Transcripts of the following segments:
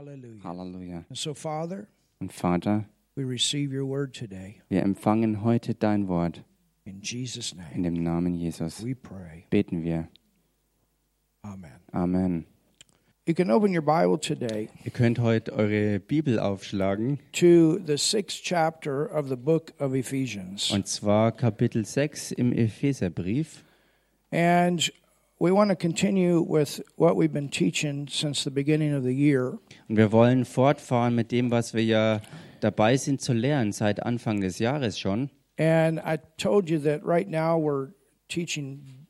Hallelujah. Halleluja. And so, Father, Und Vater, we receive your word today. wir empfangen heute dein Wort. In Jesus' In name, dem Namen Jesus we pray. beten wir. Amen. Amen. You can open your Bible today Ihr könnt heute eure Bibel aufschlagen. to the sixth chapter of the book of Ephesians. Und zwar Kapitel 6 im Epheserbrief. And we want to continue with what we've been teaching since the beginning of the year. Und wir wollen fortfahren mit dem, was wir ja dabei sind zu lernen seit Anfang des Jahres schon. And I told you that right now we're teaching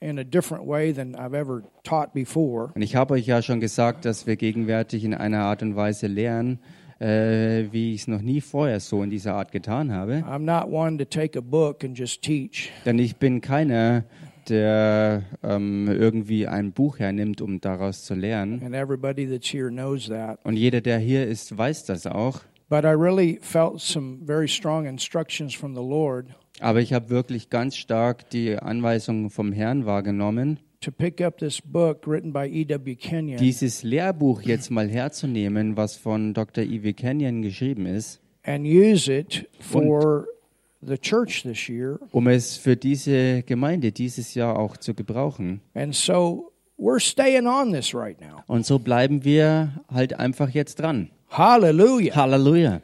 in a different way than I've ever taught before. Und ich habe euch ja schon gesagt, dass wir gegenwärtig in einer Art und Weise lernen, äh, wie ich es noch nie vorher so in dieser Art getan habe. I'm not one to take a book and just teach. Denn ich bin keiner, der ähm, irgendwie ein Buch hernimmt, um daraus zu lernen. And everybody that's here knows that. Und jeder, der hier ist, weiß das auch. But I really felt some very strong instructions from the Lord Aber ich habe wirklich ganz stark die Anweisungen vom Herrn wahrgenommen, to pick up this book written by E.W. Kenyon dieses Lehrbuch jetzt mal herzunehmen, was von Dr. E.W. Kenyon geschrieben ist, and use it for year. Um es für diese Gemeinde dieses Jahr auch zu gebrauchen. And so we're staying on this right now. Und so bleiben wir halt einfach jetzt dran. Hallelujah. Halleluja.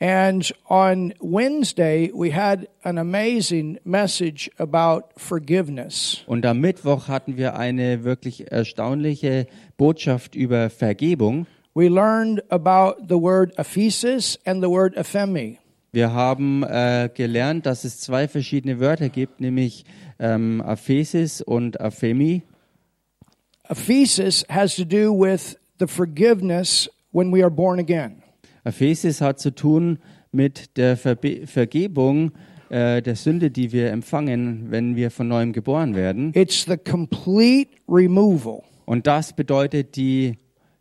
And on Wednesday, we had an amazing message about forgiveness. Und am Mittwoch hatten wir eine wirklich erstaunliche Botschaft über Vergebung. We learned about the word aphesis and the word ephemi. Wir haben äh, gelernt, dass es zwei verschiedene Wörter gibt, nämlich ähm, Aphesis und Aphemi. Aphesis has to do with the forgiveness when we are born again. Aphesis hat zu tun mit der Verbe Vergebung äh, der Sünde, die wir empfangen, wenn wir von neuem geboren werden. It's the complete removal Und das bedeutet die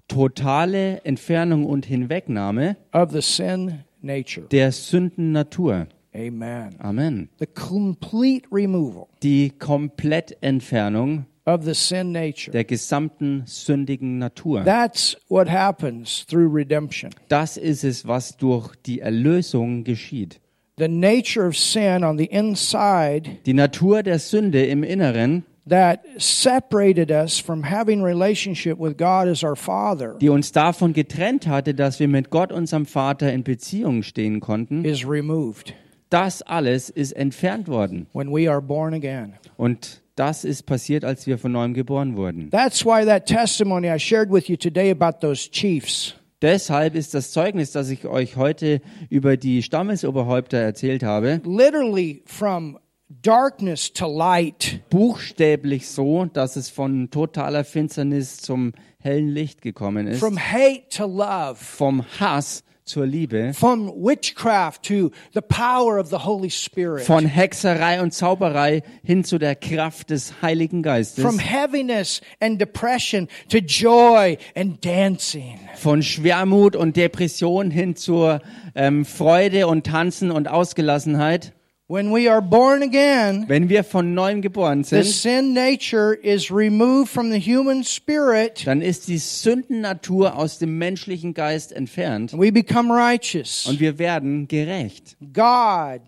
totale Entfernung und Hinwegnahme of the sin. Der Sündennatur. Amen. Amen. The complete removal Die Komplettentfernung of the sin nature. der gesamten sündigen Natur. That's what happens through redemption. Das ist es, was durch die Erlösung geschieht. The nature of sin on the inside Die Natur der Sünde im Inneren, that separated us from having relationship with God as our Father die uns davon getrennt hatte, dass wir mit Gott, unserem Vater, in Beziehung stehen konnten, is removed das alles ist entfernt worden. when we are born again. Und das ist passiert, als wir von neuem geboren wurden. That's why that testimony I shared with you today about those chiefs Deshalb ist das Zeugnis, das ich euch heute über die Stammesoberhäupter erzählt habe, literally from darkness to light. buchstäblich so, dass es von totaler Finsternis zum hellen Licht gekommen ist, From hate to love, vom Hass zur Liebe, from witchcraft to the power of the Holy Spirit, von Hexerei und Zauberei hin zu der Kraft des Heiligen Geistes, from heaviness and depression to joy and dancing. von Schwermut und Depression hin zur ähm, Freude und Tanzen und Ausgelassenheit. When we are born again, Wenn wir von neuem geboren the sind, sin nature is removed from the human spirit dann ist die Sündennatur aus dem menschlichen Geist entfernt we become righteous. und wir werden gerecht. God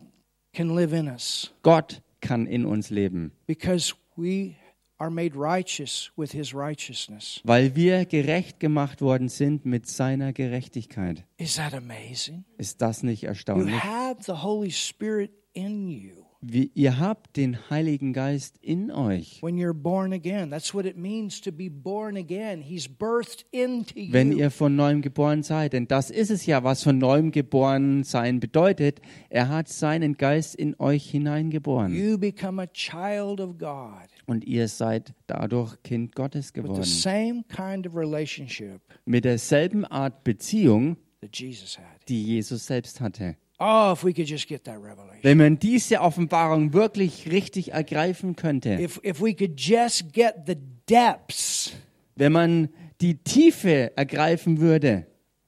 can live in us Gott kann in uns leben, because we are made righteous with his righteousness. weil wir gerecht gemacht worden sind mit seiner Gerechtigkeit. Is that amazing? Ist das nicht You erstaunlich? have the Holy Spirit in you Wie, ihr habt den Heiligen Geist in euch. when you're born again. That's what it means to be born again. He's birthed into you. wenn ihr von neuem geboren seid. Denn das ist es ja, was von neuem geboren sein bedeutet. Er hat seinen Geist in euch hineingeboren. you become a child of God Und ihr seid dadurch Kind Gottes with the geworden. same kind of relationship Mit derselben Art Beziehung, die Jesus selbst hatte. Oh, if we could just get that revelation. Wenn man diese Offenbarung wirklich richtig ergreifen könnte, If if we could just get the depths wenn man die Tiefe ergreifen würde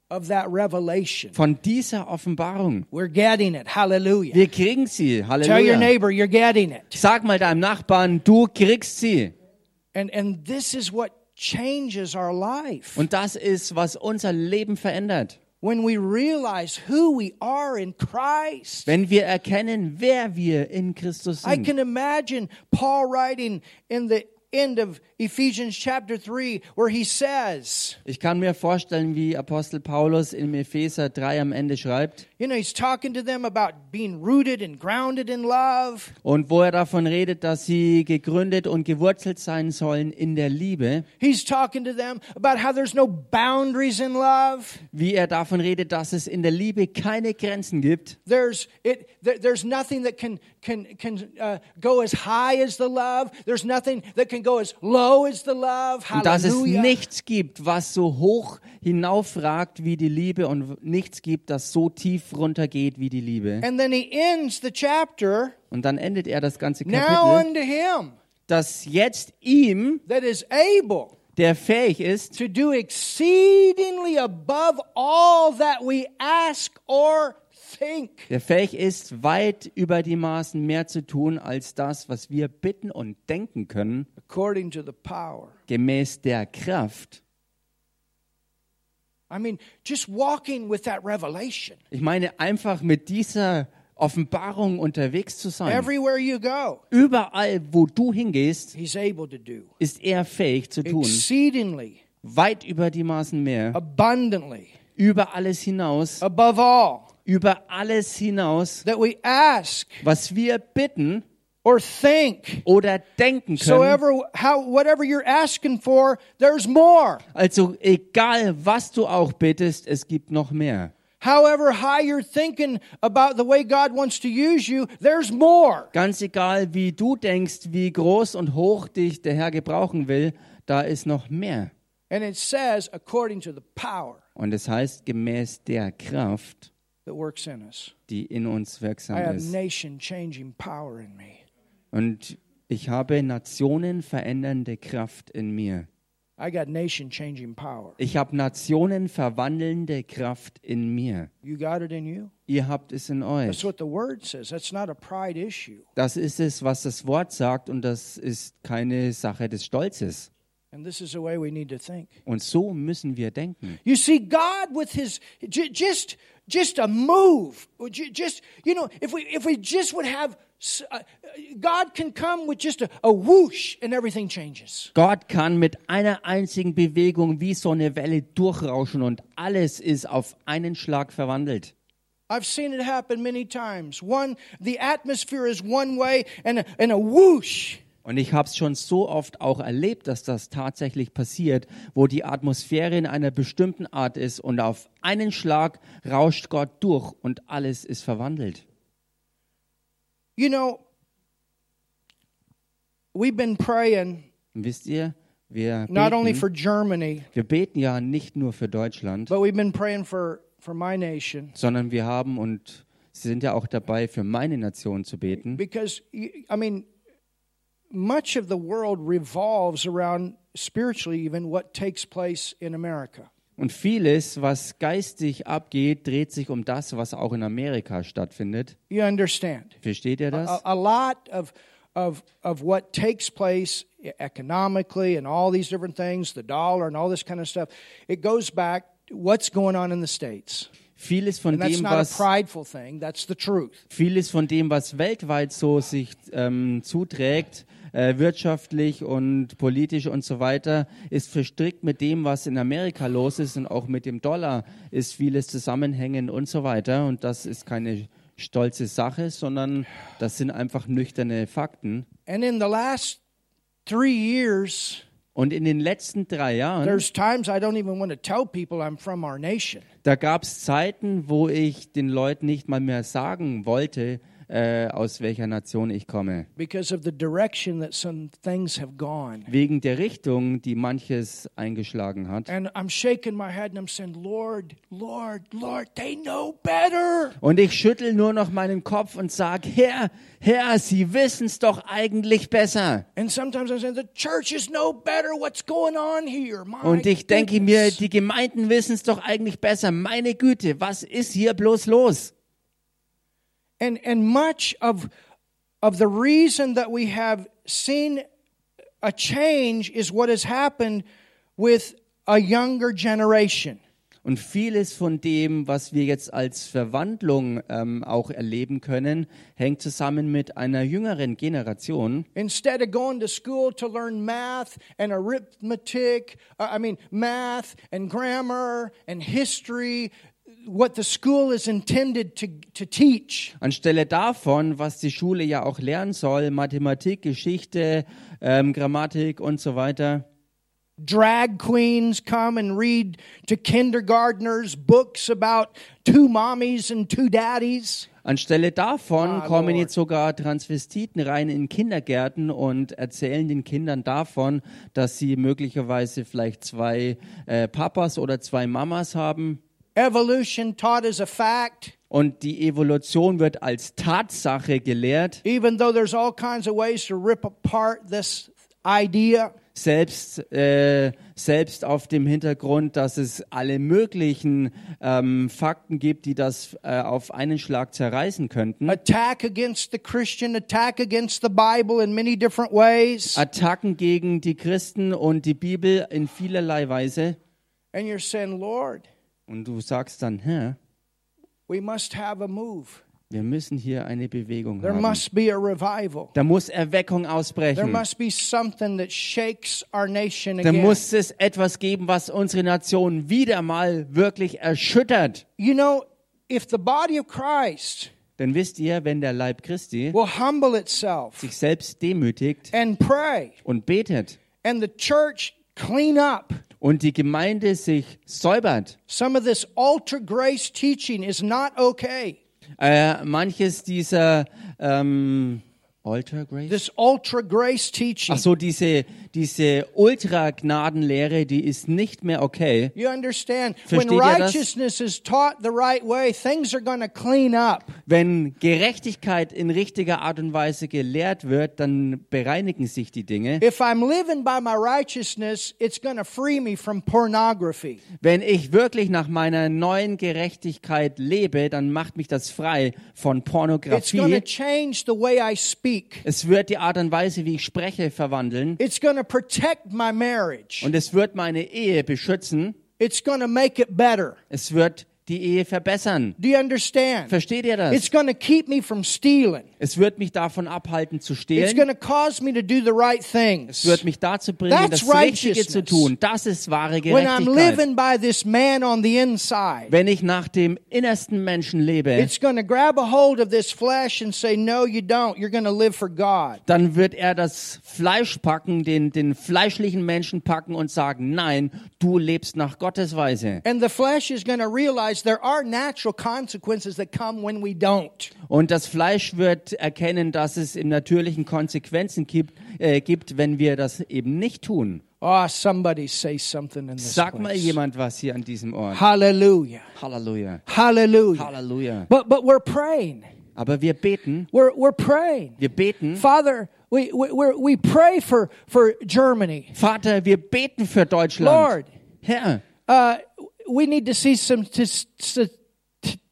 of that revelation. von dieser Offenbarung, We're getting it. Hallelujah. wir kriegen sie. Tell your Halleluja. neighbor you're getting it. Sag mal deinem Nachbarn, du kriegst sie. And and this is what changes our life. Und das ist, was unser Leben verändert. When we realize who we are in Christ. Wenn wir erkennen, wer wir in Christus I can imagine Paul writing in the end of Ephesians chapter 3 where he says, Ich kann mir vorstellen, wie Apostel Paulus in Epheser 3 am Ende schreibt you know, he's talking to them about being rooted and grounded in love. und wo er davon redet, dass sie gegründet und gewurzelt sein sollen in der Liebe, He's talking to them about how there's no boundaries in love. wie er davon redet, dass es in der Liebe keine Grenzen gibt. There's it. There, there's nothing that can can can uh, go as high as the love. There's nothing that can Und dass es nichts gibt, was so hoch hinaufragt wie die Liebe und nichts gibt, das so tief runtergeht wie die Liebe. And then he ends the chapter. Und dann endet er das ganze Kapitel, dass jetzt ihm, that is able der fähig ist, to do exceedingly above all that we ask or. Der fähig ist, weit über die Maßen mehr zu tun als das, was wir bitten und denken können, According to the power. gemäß der Kraft. I mean, just walking with that revelation. Ich meine, einfach mit dieser Offenbarung unterwegs zu sein. Everywhere you go, Überall, wo du hingehst, he's able to do ist er fähig zu tun. exceedingly, Weit über die Maßen mehr. abundantly, Über alles hinaus. above all Über alles hinaus, that we ask was wir bitten or think. oder denken So können. ever how whatever you're asking for, there's more. Also egal, was du auch bittest, es gibt noch mehr. However high you're thinking about the way God wants to use you, there's more. Ganz egal, wie du denkst, wie groß und hoch dich der Herr gebrauchen will, da ist noch mehr. And it says according to the power Und es heißt gemäß der Kraft, that works in us. die in uns I wirksam have ist. nation changing power in me. Und ich habe Nationen verändernde Kraft in mir. I got nation changing power. Ich habe Nationen verwandelnde Kraft in mir. You got it in you? Ihr habt es in That's euch. what the word says. That's not a pride issue. Das ist es, was das Wort sagt und das ist keine Sache des Stolzes. Und so müssen wir denken. You see, God with His just just a move, just you know, if we if we just would have, s- uh, God can come with just a, a whoosh and everything changes. Gott kann mit einer einzigen Bewegung wie so eine Welle durchrauschen und alles ist auf einen Schlag verwandelt. I've seen it happen many times. One, the atmosphere is one way, and a, and a whoosh. Und ich habe es schon so oft auch erlebt, dass das tatsächlich passiert, wo die Atmosphäre in einer bestimmten Art ist und auf einen Schlag rauscht Gott durch und alles ist verwandelt. You know, we've been praying wisst ihr, wir not only beten, for Germany, wir beten ja nicht nur für Deutschland, but we've been praying for for my nation sondern wir haben und sie sind ja auch dabei, für meine Nation zu beten. because I mean, much of the world revolves around spiritually, even what takes place in America. Und vieles, was geistig abgeht, dreht sich um das, was auch in Amerika stattfindet. You understand? Versteht ihr A, das? a lot of of of what takes place economically and all these different things, the dollar and all this kind of stuff, it goes back to what's going on in the states. Vieles von dem, a was prideful thing. That's the truth. vieles von dem, was weltweit so sich ähm, zuträgt, äh, wirtschaftlich und politisch und so weiter, ist verstrickt mit dem, was in Amerika los ist und auch mit dem Dollar ist vieles zusammenhängend und so weiter. Und das ist keine stolze Sache, sondern das sind einfach nüchterne Fakten. And in the last three years, Und in den letzten drei Jahren, there's times I don't even want to tell people I'm from our nation. da gab es Zeiten, wo ich den Leuten nicht mal mehr sagen wollte, äh, aus welcher Nation ich komme. because of the direction that some things have gone. Wegen der Richtung, die manches eingeschlagen hat. Saying, Lord, Lord, Lord. Und ich schüttel nur noch meinen Kopf und sag, Herr, Herr, Sie wissen's doch eigentlich besser. Saying, better Und ich denke mir, die Gemeinden wissen's doch eigentlich besser. Meine Güte, was ist hier bloß los? And, and much of, of the reason that we have seen a change is what has happened with a younger generation. Und vieles von dem, was wir jetzt als Verwandlung ähm, auch erleben können, hängt zusammen mit einer jüngeren Generation. Instead of going to school to learn math and arithmetic, uh, I mean, math and grammar and history, what the school is intended to, to teach. Anstelle davon, was die Schule ja auch lernen soll, Mathematik, Geschichte, ähm, Grammatik und so weiter. Drag queens come and read to kindergartners books about two mommies and two daddies. Anstelle davon Ah, kommen Lord. jetzt sogar Transvestiten rein in Kindergärten und erzählen den Kindern davon, dass sie möglicherweise vielleicht zwei äh, Papas oder zwei Mamas haben. Evolution taught as a fact, Und die Evolution wird als Tatsache gelehrt, even though there's all kinds of ways to rip apart this idea. selbst, äh, selbst auf dem Hintergrund, dass es alle möglichen ähm, Fakten gibt, die das äh, auf einen Schlag zerreißen könnten. Attack against the Christian, attack against the Bible in many different ways. Attacken gegen die Christen und die Bibel in vielerlei Weise. And you're saying, Lord, Und du sagst dann, Herr, we must have a move. wir müssen hier eine Bewegung There haben. must be a revival. Da muss Erweckung There ausbrechen. must be something that shakes our nation Da again. muss es etwas geben, was unsere Nation wieder mal wirklich erschüttert. You know, if the body of Christ Denn wisst ihr, wenn der Leib Christi sich selbst demütigt und betet and the church clean up, und die Gemeinde sich säubert, some of this ultra grace teaching is not okay. äh, manches dieser ähm, Altar Grace? This ultra grace teaching. Ach so, diese, diese Ultra-Gnadenlehre, die ist nicht mehr okay. You understand? When Versteht das? righteousness is taught the right way, things are going to clean up. Wenn Gerechtigkeit in richtiger Art und Weise gelehrt wird, dann bereinigen sich die Dinge. If I'm living by my righteousness, it's going to free me from pornography. Wenn ich wirklich nach meiner neuen Gerechtigkeit lebe, dann macht mich das frei von It's going to Pornografie. change the way I speak. Es wird die Art und Weise, wie ich spreche, verwandeln. It's going to protect my marriage. Und es wird meine Ehe beschützen. It's going to make it better. Es wird die Ehe verbessern. Do you understand? Versteht ihr It's das? going to keep me from stealing. Es wird mich davon abhalten zu It's stehlen. going to cause me to do the right Es things. wird mich dazu bringen, That's das Richtige zu tun. Das ist wahre When I'm Gerechtigkeit. living by this man on the inside, Wenn ich nach dem innersten Menschen lebe, it's going to grab a hold of this flesh and say, No, you don't. You're going to live for God. dann wird er das Fleisch packen, den, den fleischlichen Menschen packen und sagen, nein, du lebst nach Gottes Weise. And the flesh is going to realize there are natural consequences that come when we don't. Und das Fleisch wird erkennen, dass es im Natürlichen Konsequenzen gibt, äh, gibt, wenn wir das eben nicht tun. Oh, somebody say something in this Sag mal jemand was hier an diesem Ort. Hallelujah. Halleluja. Hallelujah. Halleluja. But but we're praying. Aber wir beten, We're we're praying. wir beten. Father, we we we pray for for Germany. Vater, wir beten für Deutschland. Lord, Herr, uh, we need to see some tis- st-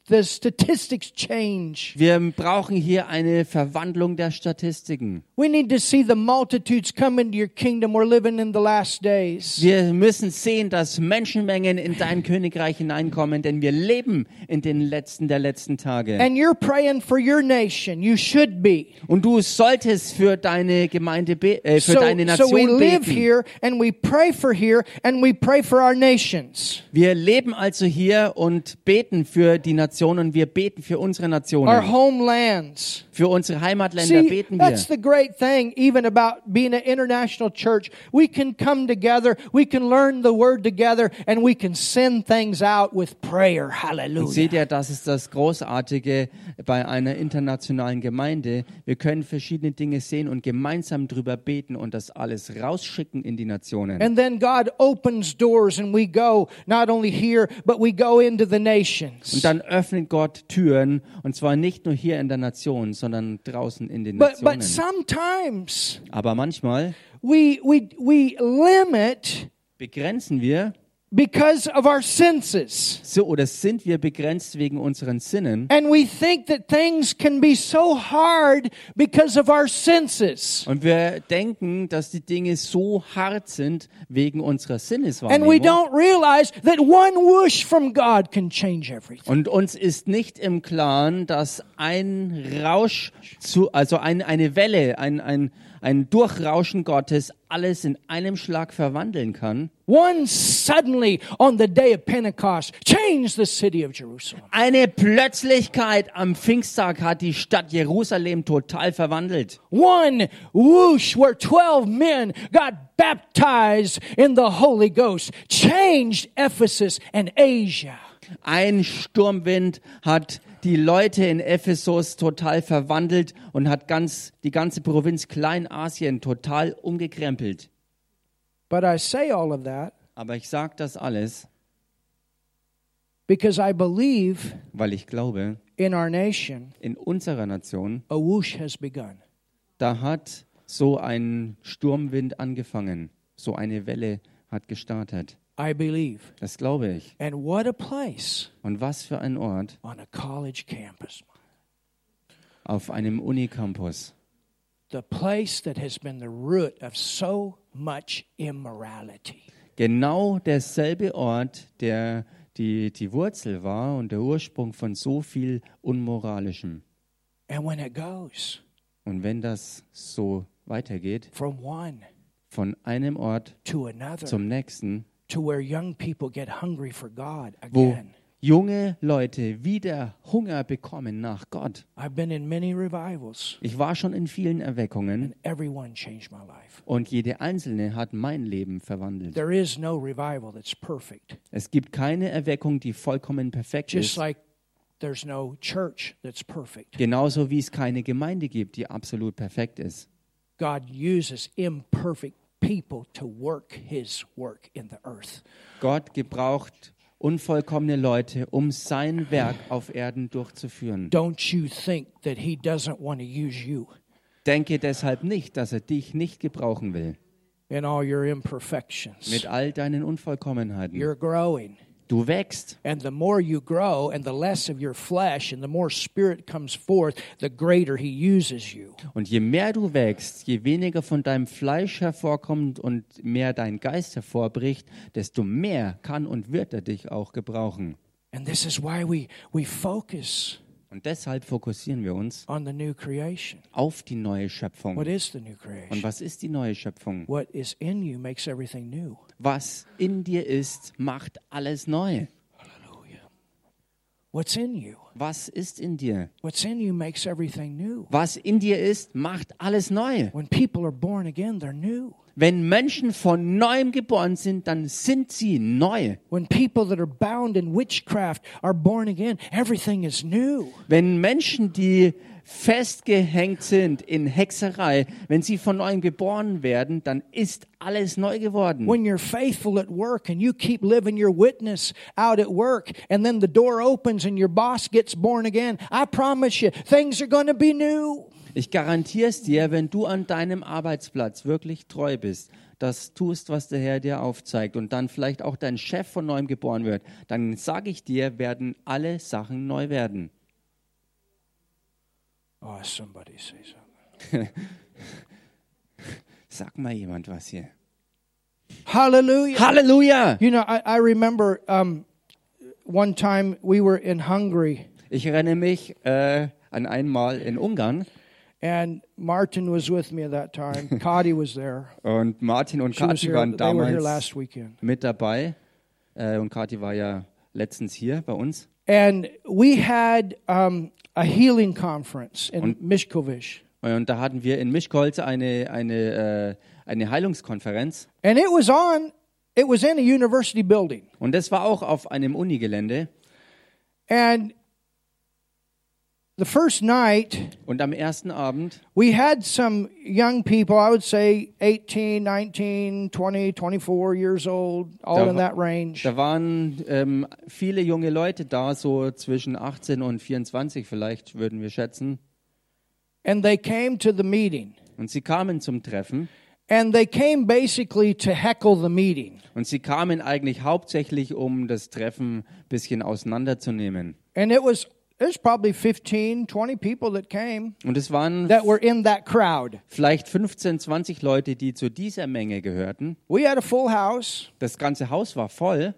the statistics change. wir brauchen hier eine Verwandlung der Statistiken. We need to see the multitudes come into your kingdom. We're living in the last days. Wir müssen sehen, dass Menschenmengen in dein Königreich hineinkommen, denn wir leben in den letzten der letzten Tage. And you're praying for your nation. You should be. Und du solltest für deine Gemeinde, äh, für So, deine so we Nation live beten. here and we pray for here and we pray for our nations, Wir leben also hier und beten für die Nationen. Wir beten für unsere our Nationen. homelands. Für unsere Heimatländer See, beten wir. that's the great thing, even about being an international church. We can come together, we can learn the word together, and we can send things out with prayer. Und Hallelujah. seht ihr, das ist das Großartige bei einer internationalen Gemeinde. Wir können verschiedene Dinge sehen und gemeinsam drüber beten und das alles rausschicken in die Nationen. And then God opens doors and we go, not only here, but we go into the nations. Und dann öffnet Gott Türen und zwar nicht nur hier in der Nation, sondern draußen in den But, but Nationen. sometimes Aber manchmal we, we, we limit begrenzen wir because of our senses. So oder sind wir begrenzt wegen unseren Sinnen? And we think that things can be so hard because of our senses. Und wir denken, dass die Dinge so hart sind wegen unserer And we Sinneswahrnehmung. don't realize that one whoosh from God can change everything. Und uns ist nicht im Klaren, dass ein Rausch, zu, also ein, eine Welle, ein, ein, ein Durchrauschen Gottes alles in einem Schlag verwandeln kann. One suddenly on the day of Pentecost changed the city of Jerusalem. Eine Plötzlichkeit am Pfingsttag hat die Stadt Jerusalem total verwandelt. One whoosh where 12 men got baptized in the Holy Ghost changed Ephesus and Asia. Ein Sturmwind hat die Leute in Ephesus total verwandelt und hat ganz, die ganze Provinz Kleinasien total umgekrempelt. But I say all of that Aber ich sage das alles, because I believe weil ich glaube, in our nation in unserer Nation, a whoosh has begun. da hat so ein Sturmwind angefangen, so eine Welle hat gestartet. I believe. Das glaube ich. And what a place Und was für ein Ort on a college campus. auf einem Unicampus. The place that has been the root of so much immorality. Genau derselbe Ort, der die, die Wurzel war und der Ursprung von so viel Unmoralischem. And when it goes Und wenn das so weitergeht, from one von einem Ort to another zum nächsten, to where young people get hungry for God wo again. junge Leute wieder Hunger bekommen nach Gott. I've been in many revivals Ich war schon in vielen Erweckungen and everyone changed my life. und jede einzelne hat mein Leben verwandelt. There is no revival that's perfect. Es gibt keine Erweckung, die vollkommen perfekt Just ist, like there's no church that's perfect. genauso wie es keine Gemeinde gibt, die absolut perfekt ist. God uses imperfect people to work his work in the earth. Gott gebraucht unvollkommene Leute, um sein Werk auf Erden durchzuführen. Don't you think that he doesn't want to use you Denke deshalb nicht, dass er dich nicht gebrauchen will. in all your imperfections? Mit all deinen Unvollkommenheiten. You're growing. Du wächst. And the more you grow and the less of your flesh and the more spirit comes forth, the greater he uses you. Und je mehr du wächst, je weniger von deinem Fleisch hervorkommt und mehr dein Geist hervorbricht, desto mehr kann und wird er dich auch gebrauchen. And this is why we, we focus Und deshalb fokussieren wir uns on the new creation. auf die neue Schöpfung. What is the new Und creation? was ist die neue Schöpfung? What is in you makes everything new. Was in dir ist, macht alles neu. What's in you? Was ist in dir? What's in you makes everything new. Was in dir ist, macht alles neu. When people are born again, they're new. Wenn Menschen von neuem geboren sind, dann sind sie neu. When people that are bound in witchcraft are born again, everything is new. Wenn Menschen, die festgehängt sind in Hexerei, wenn sie von neuem geboren werden, dann ist alles neu geworden. When you're faithful at work and you keep living your witness out at work, and then the door opens and your boss gets born again, I promise you, things are going to be new. Ich garantiere es dir, wenn du an deinem Arbeitsplatz wirklich treu bist, das tust, was der Herr dir aufzeigt und dann vielleicht auch dein Chef von neuem geboren wird, dann sage ich dir, werden alle Sachen neu werden. Oh, somebody say something. Sag mal jemand was hier. Hallelujah. Halleluja! You know, I, I remember um, one time we were in Hungary, Ich erinnere mich äh, an einmal in Ungarn and Martin was with me at that time. Kadi was there. und Martin und here. waren here damals mit dabei. Äh, und Kathi war ja letztens hier bei uns. And we had um, a healing conference in Mishkovich. Und da hatten wir in Mischkolz eine, eine, äh, eine Heilungskonferenz. And it was on, it was in a university building. Und das war auch auf einem Unigelände. And the first night, Und am ersten Abend we had some young people, I would say 18, 19, 20, 24 years old, all Da in that range. Da waren ähm, viele junge Leute da, so zwischen 18 und 24 vielleicht, würden wir schätzen. And they came to the meeting. Und sie kamen zum Treffen And they came basically to heckle the meeting. Und sie kamen eigentlich hauptsächlich, um das Treffen ein bisschen auseinanderzunehmen. And it was there's probably 15, 20 people that came Und es waren that were in that crowd. vielleicht 15, 20 Leute, die zu dieser Menge gehörten. We had a full house, Das ganze Haus war voll,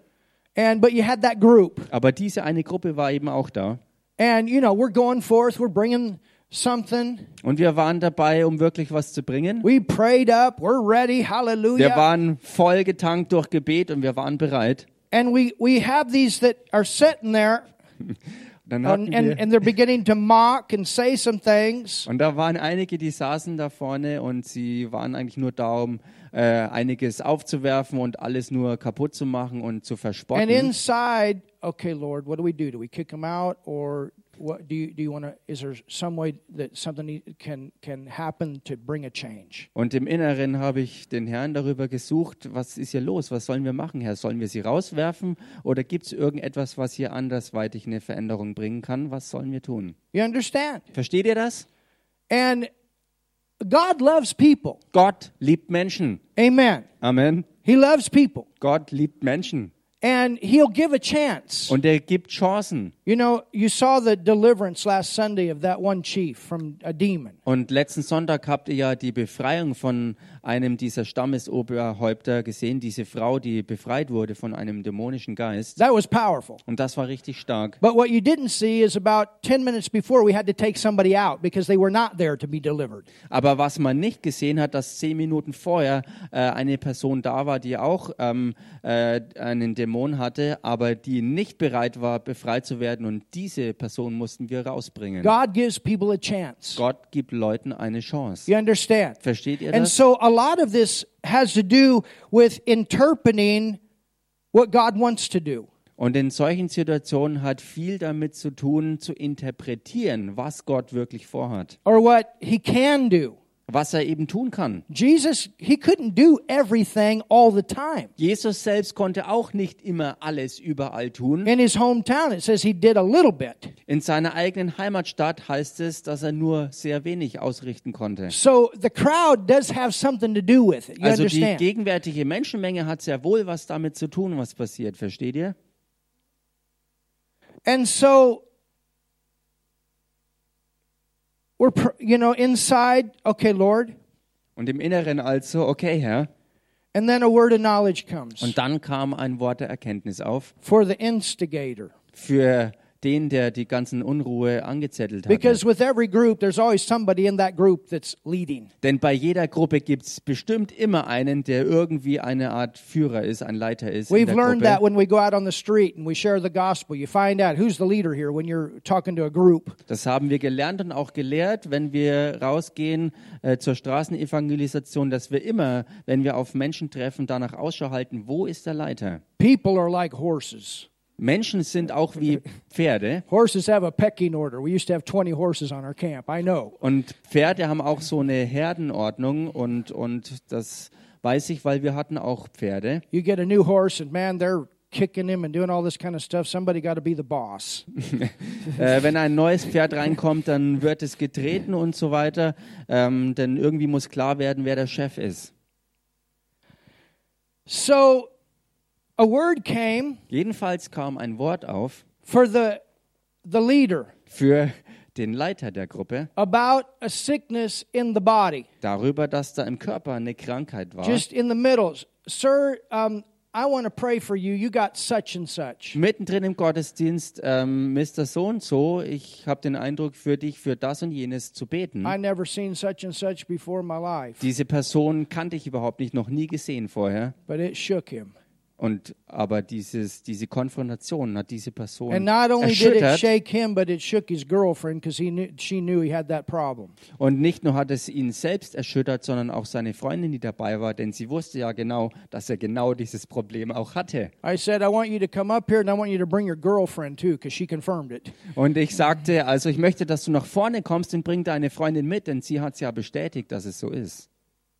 and but you had that group. aber diese eine Gruppe war eben auch da. And you know, we're going forth, we're bringing something. Und wir waren dabei, um wirklich was zu bringen. We prayed up, we're ready, Wir hallelujah. waren voll getankt durch Gebet und wir waren bereit. And we we have these that are sitting there Dann and, hatten and, wir, and they're beginning to mock and say some things. und da waren einige, die saßen da vorne und sie waren eigentlich nur da, um äh, einiges aufzuwerfen und alles nur kaputt zu machen und zu And verspotten. inside, okay, Lord, what do we do? Do we kick them out, or what? Do you do you want to? Is there some way that something can can happen to bring a change? Und im Inneren habe ich den Herrn darüber gesucht, was ist hier los? Was sollen wir machen, Herr? Sollen wir sie rauswerfen oder gibt es irgendetwas, was hier andersweitig eine Veränderung bringen kann? Was sollen wir tun? You understand? Versteht ihr das? And God loves people. Gott liebt Menschen. Amen. Amen. He loves people, Gott liebt Menschen. And He'll give a chance. Und er gibt Chancen. You know, you saw the deliverance last Sunday of that one chief from a demon. Und letzten Sonntag habt ihr ja die Befreiung von einem dieser Stammesoberhäupter gesehen, diese Frau, die befreit wurde von einem dämonischen Geist. That was powerful. Und das war richtig stark. But what you didn't see is about 10 minutes before we had to take somebody out because they were not there to be delivered. Aber was man nicht gesehen hat, dass zehn Minuten vorher äh, eine Person da war, die auch ähm, äh, einen Dämon hatte, aber die nicht bereit war, befreit zu werden. Und diese Person mussten wir rausbringen. God gives people a chance. Gott gibt Leuten eine Chance. You understand? Versteht ihr And das? so a lot of this has to do with interpreting what God wants to do. Und in solchen Situationen hat viel damit zu tun, zu interpretieren, was Gott wirklich vorhat, or what he can do. Was er eben tun kann. Jesus, he couldn't do everything all the time. Jesus selbst konnte auch nicht immer alles überall tun. In his hometown, it says he did a little bit. In seiner eigenen Heimatstadt heißt es, dass er nur sehr wenig ausrichten konnte. So the crowd does have something to do with it. You Also die understand? gegenwärtige Menschenmenge hat sehr wohl was damit zu tun, was passiert. Versteht ihr? And so we're, pr- you know, inside, okay, Lord. Und im Inneren also, okay, Herr. And then a word of knowledge comes Und dann kam ein Wort der Erkenntnis auf for the instigator. für den, der die ganzen Unruhe angezettelt hat. Because with every group, there's always somebody in that group that's leading. Denn bei jeder Gruppe gibt es bestimmt immer einen, der irgendwie eine Art Führer ist, ein Leiter ist. We've learned that when we go out on the street and we share the gospel, you find out who's the leader here when you're talking to a group. Das haben wir gelernt und auch gelehrt, wenn wir rausgehen äh, zur Straßenevangelisation, dass wir immer, wenn wir auf Menschen treffen, danach Ausschau halten, wo ist der Leiter? People are like horses. Menschen sind auch wie Pferde Horses have a pecking order. We used to have 20 horses on our camp. I know. und Pferde haben auch so eine Herdenordnung und, und das weiß ich, weil wir hatten auch Pferde. You get a new horse, and man, they're kicking him and doing all this kind of stuff. Somebody got to be the boss. Äh, wenn ein neues Pferd reinkommt, dann wird es getreten und so weiter, ähm, denn irgendwie muss klar werden, wer der Chef ist. So a word came Jedenfalls kam ein Wort auf for the, the leader für den Leiter der Gruppe about a sickness in the body, darüber, dass da im Körper eine Krankheit war. just in the middle. Sir, um, I want to pray for you. You got such and such. Mittendrin im Gottesdienst, ähm, Mr. So und so, ich habe den Eindruck, für dich für das und jenes zu beten. I never seen such and such before in my life. Diese Person kannte ich überhaupt nicht, noch nie gesehen vorher. But it shook him. Und aber dieses, diese Konfrontation hat diese Person And not only did it erschüttert. shake him, but it shook his girlfriend because he knew, she knew he had that problem. Und nicht nur hat es ihn selbst erschüttert, sondern auch seine Freundin, die dabei war, denn sie wusste ja genau, dass er genau dieses Problem auch hatte. I said, I want you to come up here and I want you to bring your girlfriend too because she confirmed it. Und ich sagte, also ich möchte, dass du nach vorne kommst und bring deine Freundin mit, denn sie hat es ja bestätigt, dass es so ist.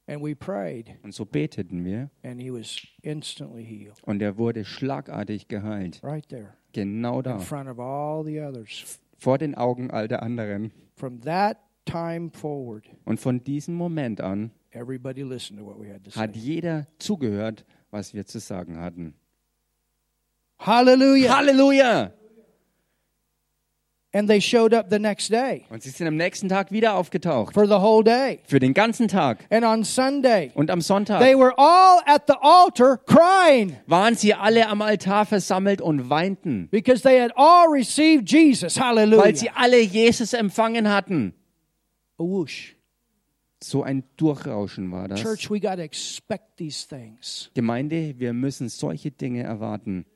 And we prayed, Und so beteten wir and he was instantly healed und er wurde schlagartig geheilt. right there Genau in da, front of all the others. vor den Augen all der anderen. From that time forward, Und von diesem Moment an Everybody listened to what we had to say. hat jeder zugehört, was wir zu sagen hatten. Hallelujah. Halleluja! And they showed up the next day Und sie sind am nächsten Tag wieder aufgetaucht. for the whole day. Für den ganzen Tag. And on Sunday, Und am Sonntag they were all at the altar crying waren sie alle am Altar versammelt und weinten, because they had all received Jesus. weil Hallelujah. sie alle Jesus empfangen hatten. A whoosh. So ein Durchrauschen war das. Church, we got to expect these things. Gemeinde, wir müssen solche Dinge erwarten.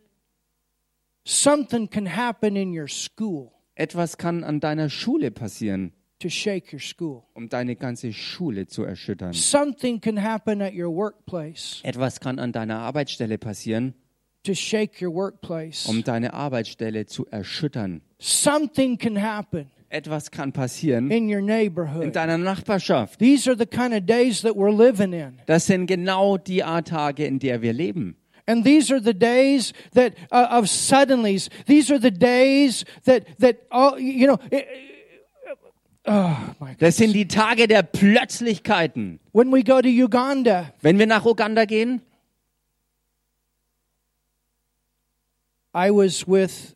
Something can happen in your school Etwas kann an deiner Schule passieren, to shake your school. um deine ganze Schule zu erschüttern. Something can happen at your workplace Etwas kann an deiner Arbeitsstelle passieren, to shake your workplace. um deine Arbeitsstelle zu erschüttern. Something can happen Etwas kann passieren in your in neighborhood. deiner Nachbarschaft. These are the kind of days that we're living in. Das sind genau die Art Tage, in der wir leben. And these are the days that uh, of suddenlies. These are the days that that all you know. It, oh my Das sind die Tage der Plötzlichkeiten. When we go to Uganda, Wenn wir nach Uganda gehen, I was with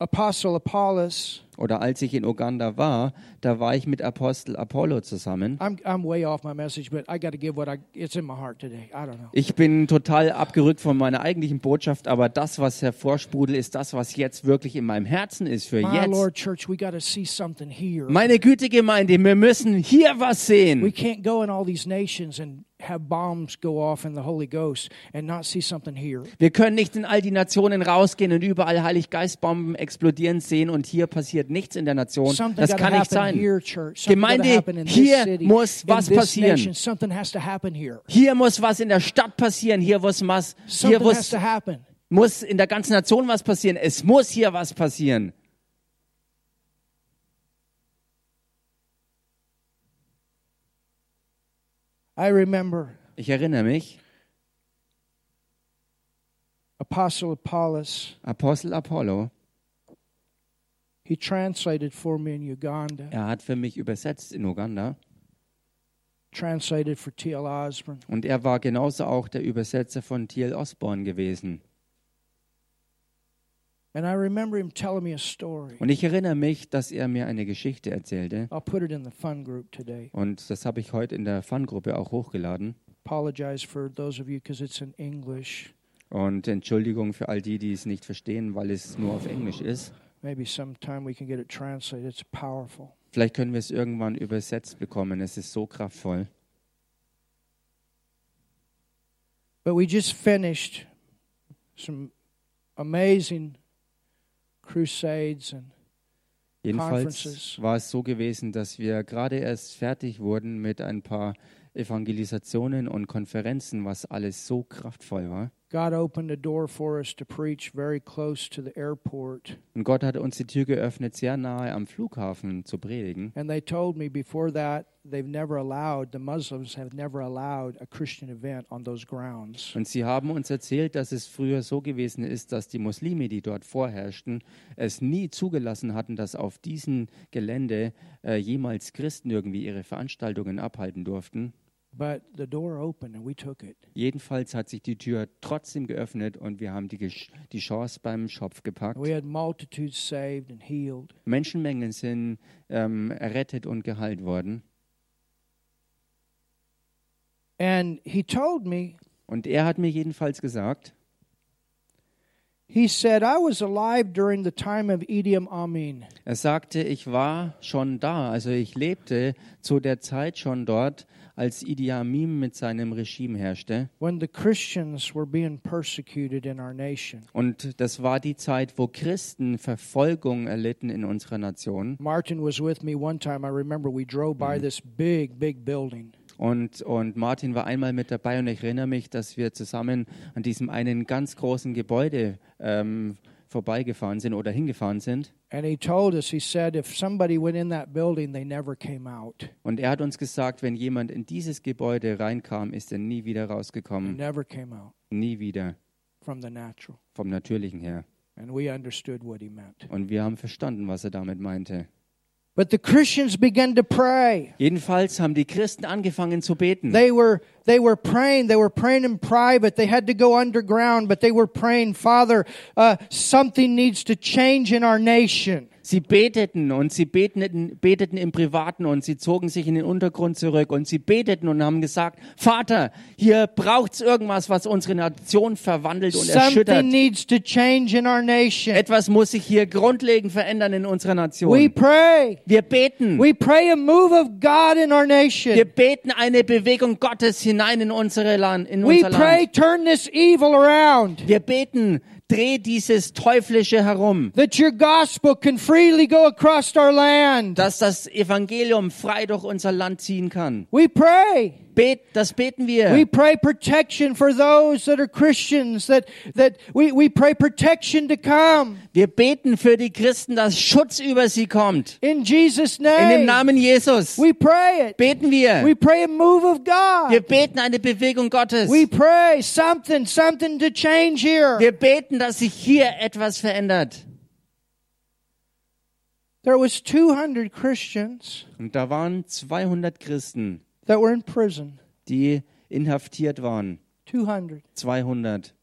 Apostle Apollos. oder als ich in Uganda war, da war ich mit Apostel Apollo zusammen. I'm I'm way off my message, but I got to give what I it's in my heart today. I don't know. Ich bin total abgerückt von meiner eigentlichen Botschaft, aber das, was hervorsprudelt, ist das, was jetzt wirklich in meinem Herzen ist für My jetzt. Lord, church, we got to see something here. Meine Güte, Gemeinde, wir müssen hier was We sehen. can't go in all these nations and have bombs go off in the Holy Ghost and not see something here. Wir können nicht in all die Nationen rausgehen und überall Heiliggeistbomben explodieren sehen und hier passiert nichts in der Nation. Something Das gotta kann nicht happen sein. Gemeinde, happen in this hier city, muss in was passieren. Hier muss was in der Stadt passieren. Hier muss was, hier muss, muss in der ganzen Nation was passieren. Es muss hier was passieren. I remember Ich erinnere mich. Apostel Apollo, He translated for me in Uganda. er hat für mich übersetzt in Uganda Translated for T.L. Osborne. und er war genauso auch der Übersetzer von T.L. Osborne gewesen. And I remember him telling me a story. Und ich erinnere mich, dass er mir eine Geschichte erzählte I'll put it in the fun group today. und das habe ich heute in der Fun-Gruppe auch hochgeladen. Apologize for those of you because it's in English. Und Entschuldigung für all die, die es nicht verstehen, weil es nur auf Englisch ist. Maybe sometime we can get it translated. It's powerful. Vielleicht können wir es irgendwann übersetzt bekommen. Es ist so kraftvoll. But we just finished some amazing crusades and Jedenfalls war es so gewesen, dass wir gerade erst fertig wurden mit ein paar Evangelisationen und Konferenzen, was alles so kraftvoll war. God opened a door for us to preach very close to the airport. Und Gott hat uns die Tür geöffnet, sehr nahe am Flughafen zu predigen. And they told me before that they've never allowed, the Muslims have never allowed a Christian event on those grounds. Und sie haben uns erzählt, dass es früher so gewesen ist, dass die Muslime, die dort vorherrschten, es nie zugelassen hatten, dass auf diesem Gelände äh, jemals Christen irgendwie ihre Veranstaltungen abhalten durften. But the door opened and we took it. Jedenfalls hat sich die Tür trotzdem geöffnet und wir haben die, die Chance beim Schopf gepackt. We had multitudes saved and healed. Menschenmengen sind ähm, errettet und geheilt worden. And he told me, Und er hat mir jedenfalls gesagt, he said, I was alive during the time of Idi Amin. er sagte, ich war schon da, also ich lebte zu der Zeit schon dort, als Idi Amin mit seinem Regime herrschte. when the Christians were being persecuted in our nation. Und das war die Zeit, wo Christen Verfolgung erlitten in unserer Nation. Martin was with me one time. I remember we drove by this big, big building. Und, und Martin war einmal mit dabei und ich erinnere mich, dass wir zusammen an diesem einen ganz großen Gebäude ähm, vorbeigefahren sind oder hingefahren sind. Und er hat uns gesagt, wenn jemand in dieses Gebäude reinkam, ist er nie wieder rausgekommen. Nie wieder. Vom Natürlichen her. And we understood what he meant. Und wir haben verstanden, was er damit meinte. But the Christians began to pray. Jedenfalls haben die Christen angefangen zu beten. They were they were praying. They were praying in private. They had to go underground, but they were praying, Father, uh, something needs to change in our nation. Sie beteten und sie beteten, beteten im Privaten und sie zogen sich in den Untergrund zurück und sie beteten und haben gesagt, Vater, hier braucht's irgendwas, was unsere Nation verwandelt und erschüttert. Something needs to change in our nation. Etwas muss sich hier grundlegend verändern in unserer We Nation. pray. Wir beten. We pray a move of God in our Wir beten eine Bewegung Gottes hinein in unsere Land, in We unser pray, Land. turn this evil around. Wir beten, dreh dieses Teuflische herum, That your gospel can freely go across our land. dass das Evangelium frei durch unser Land ziehen kann. We pray. Bet, das beten wir. We pray protection for those that are Christians, that, that we, we pray protection to come. Wir beten für die Christen, dass Schutz über sie kommt. In Jesus' In dem name. Namen Jesus We pray it. beten wir. We pray a move of Wir God. beten eine Bewegung Gottes. We pray something, something to change here. Wir beten, dass sich hier etwas verändert. There was 200 Christians Und da waren 200 Christen, that were in prison. die inhaftiert waren. 200. 200.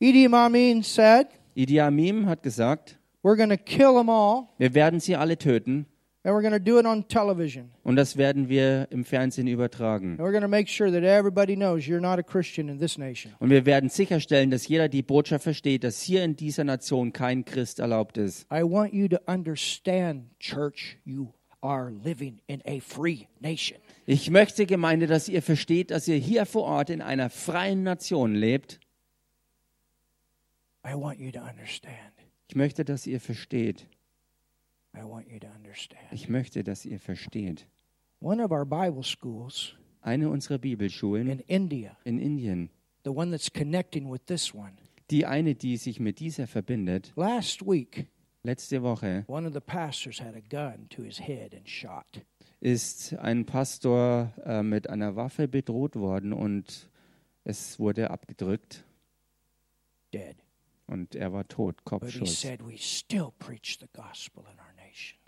Idi Amin said, Idi Amin hat gesagt, we're going to kill them all wir werden sie alle töten and we're going to do it on television. und das werden wir im Fernsehen übertragen. And we're going to make sure that everybody knows you're not a Christian in this nation. Und wir werden sicherstellen, dass jeder die Botschaft versteht, dass hier in dieser Nation kein Christ erlaubt ist. I want you to understand, church, you are living in a free nation. Ich möchte, Gemeinde, dass ihr versteht, dass ihr hier vor Ort in einer freien Nation lebt. I want you to understand. Ich möchte, dass ihr versteht. I want you to understand. Ich möchte, dass ihr versteht. One of our Bible schools Eine unserer in Bibelschulen India, in Indien, the one that's connecting with this one, die eine, die sich mit dieser verbindet, last week, letzte Woche one of the pastors had a gun to his head and shot. ist ein Pastor äh, mit einer Waffe bedroht worden und es wurde abgedrückt Dead. und er war tot, Kopfschuss. said, We still preach the gospel in our nation.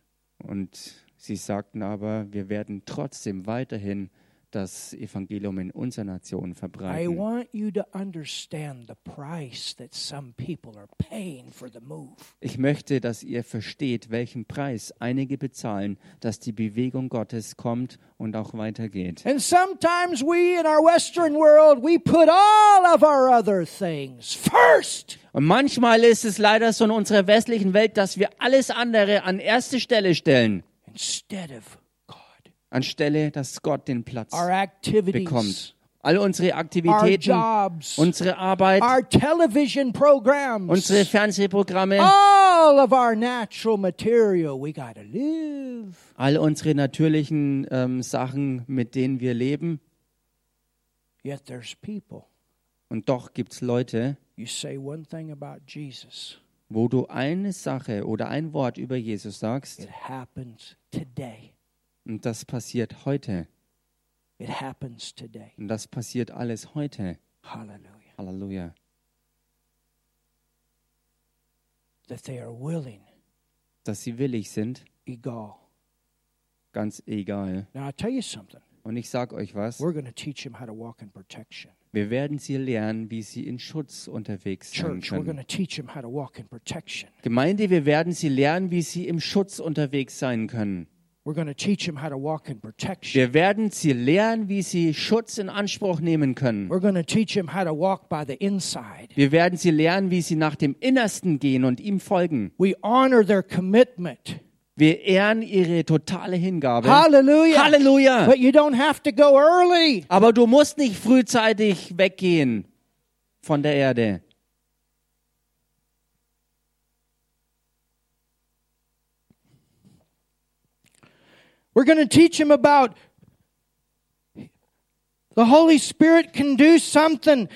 Und sie sagten aber, wir werden trotzdem weiterhin das Evangelium in unserer Nation I verbreiten. want you to understand the price that some people are paying for the move. Ich möchte, dass ihr versteht, welchen Preis einige bezahlen, dass die Bewegung Gottes kommt und auch weitergeht. And sometimes we in our Western world, we put all of our other things first. Und manchmal ist es leider so in unserer westlichen Welt, dass wir alles andere an erste Stelle stellen, instead of. Anstelle, dass Gott den Platz bekommt. All unsere our Aktivitäten, jobs, unsere Arbeit, our television programs, unsere Fernsehprogramme, all of our natural material. We got to live. all unsere natürlichen ähm, Sachen, mit denen wir leben. Yet there's people. Und doch gibt es Leute, You say one thing about Jesus, wo du eine Sache oder ein Wort über Jesus sagst, it happens today. Und das passiert heute. It happens today. Und das passiert alles heute. Hallelujah. Halleluja. That they are willing, Dass sie willig sind, egal. ganz egal. Now I tell you something. Und ich sage euch was, We're going to teach them how to walk in protection. wir werden sie lernen, wie sie in Schutz unterwegs sein Church, we're going können. to teach them how to walk in protection. Gemeinde, wir werden sie lernen, wie sie im Schutz unterwegs sein können. We're going to teach them how to walk in protection. Wir werden sie lernen, wie sie Schutz in Anspruch nehmen können. We're going to teach them how to walk by the inside. Wir werden sie lernen, wie sie nach dem Innersten gehen und ihm folgen. We honor their commitment. Wir ehren ihre totale Hingabe. Hallelujah. Halleluja. But you don't have to go early. Aber du musst nicht frühzeitig weggehen von der Erde. We're going to teach them about the Holy Spirit can do something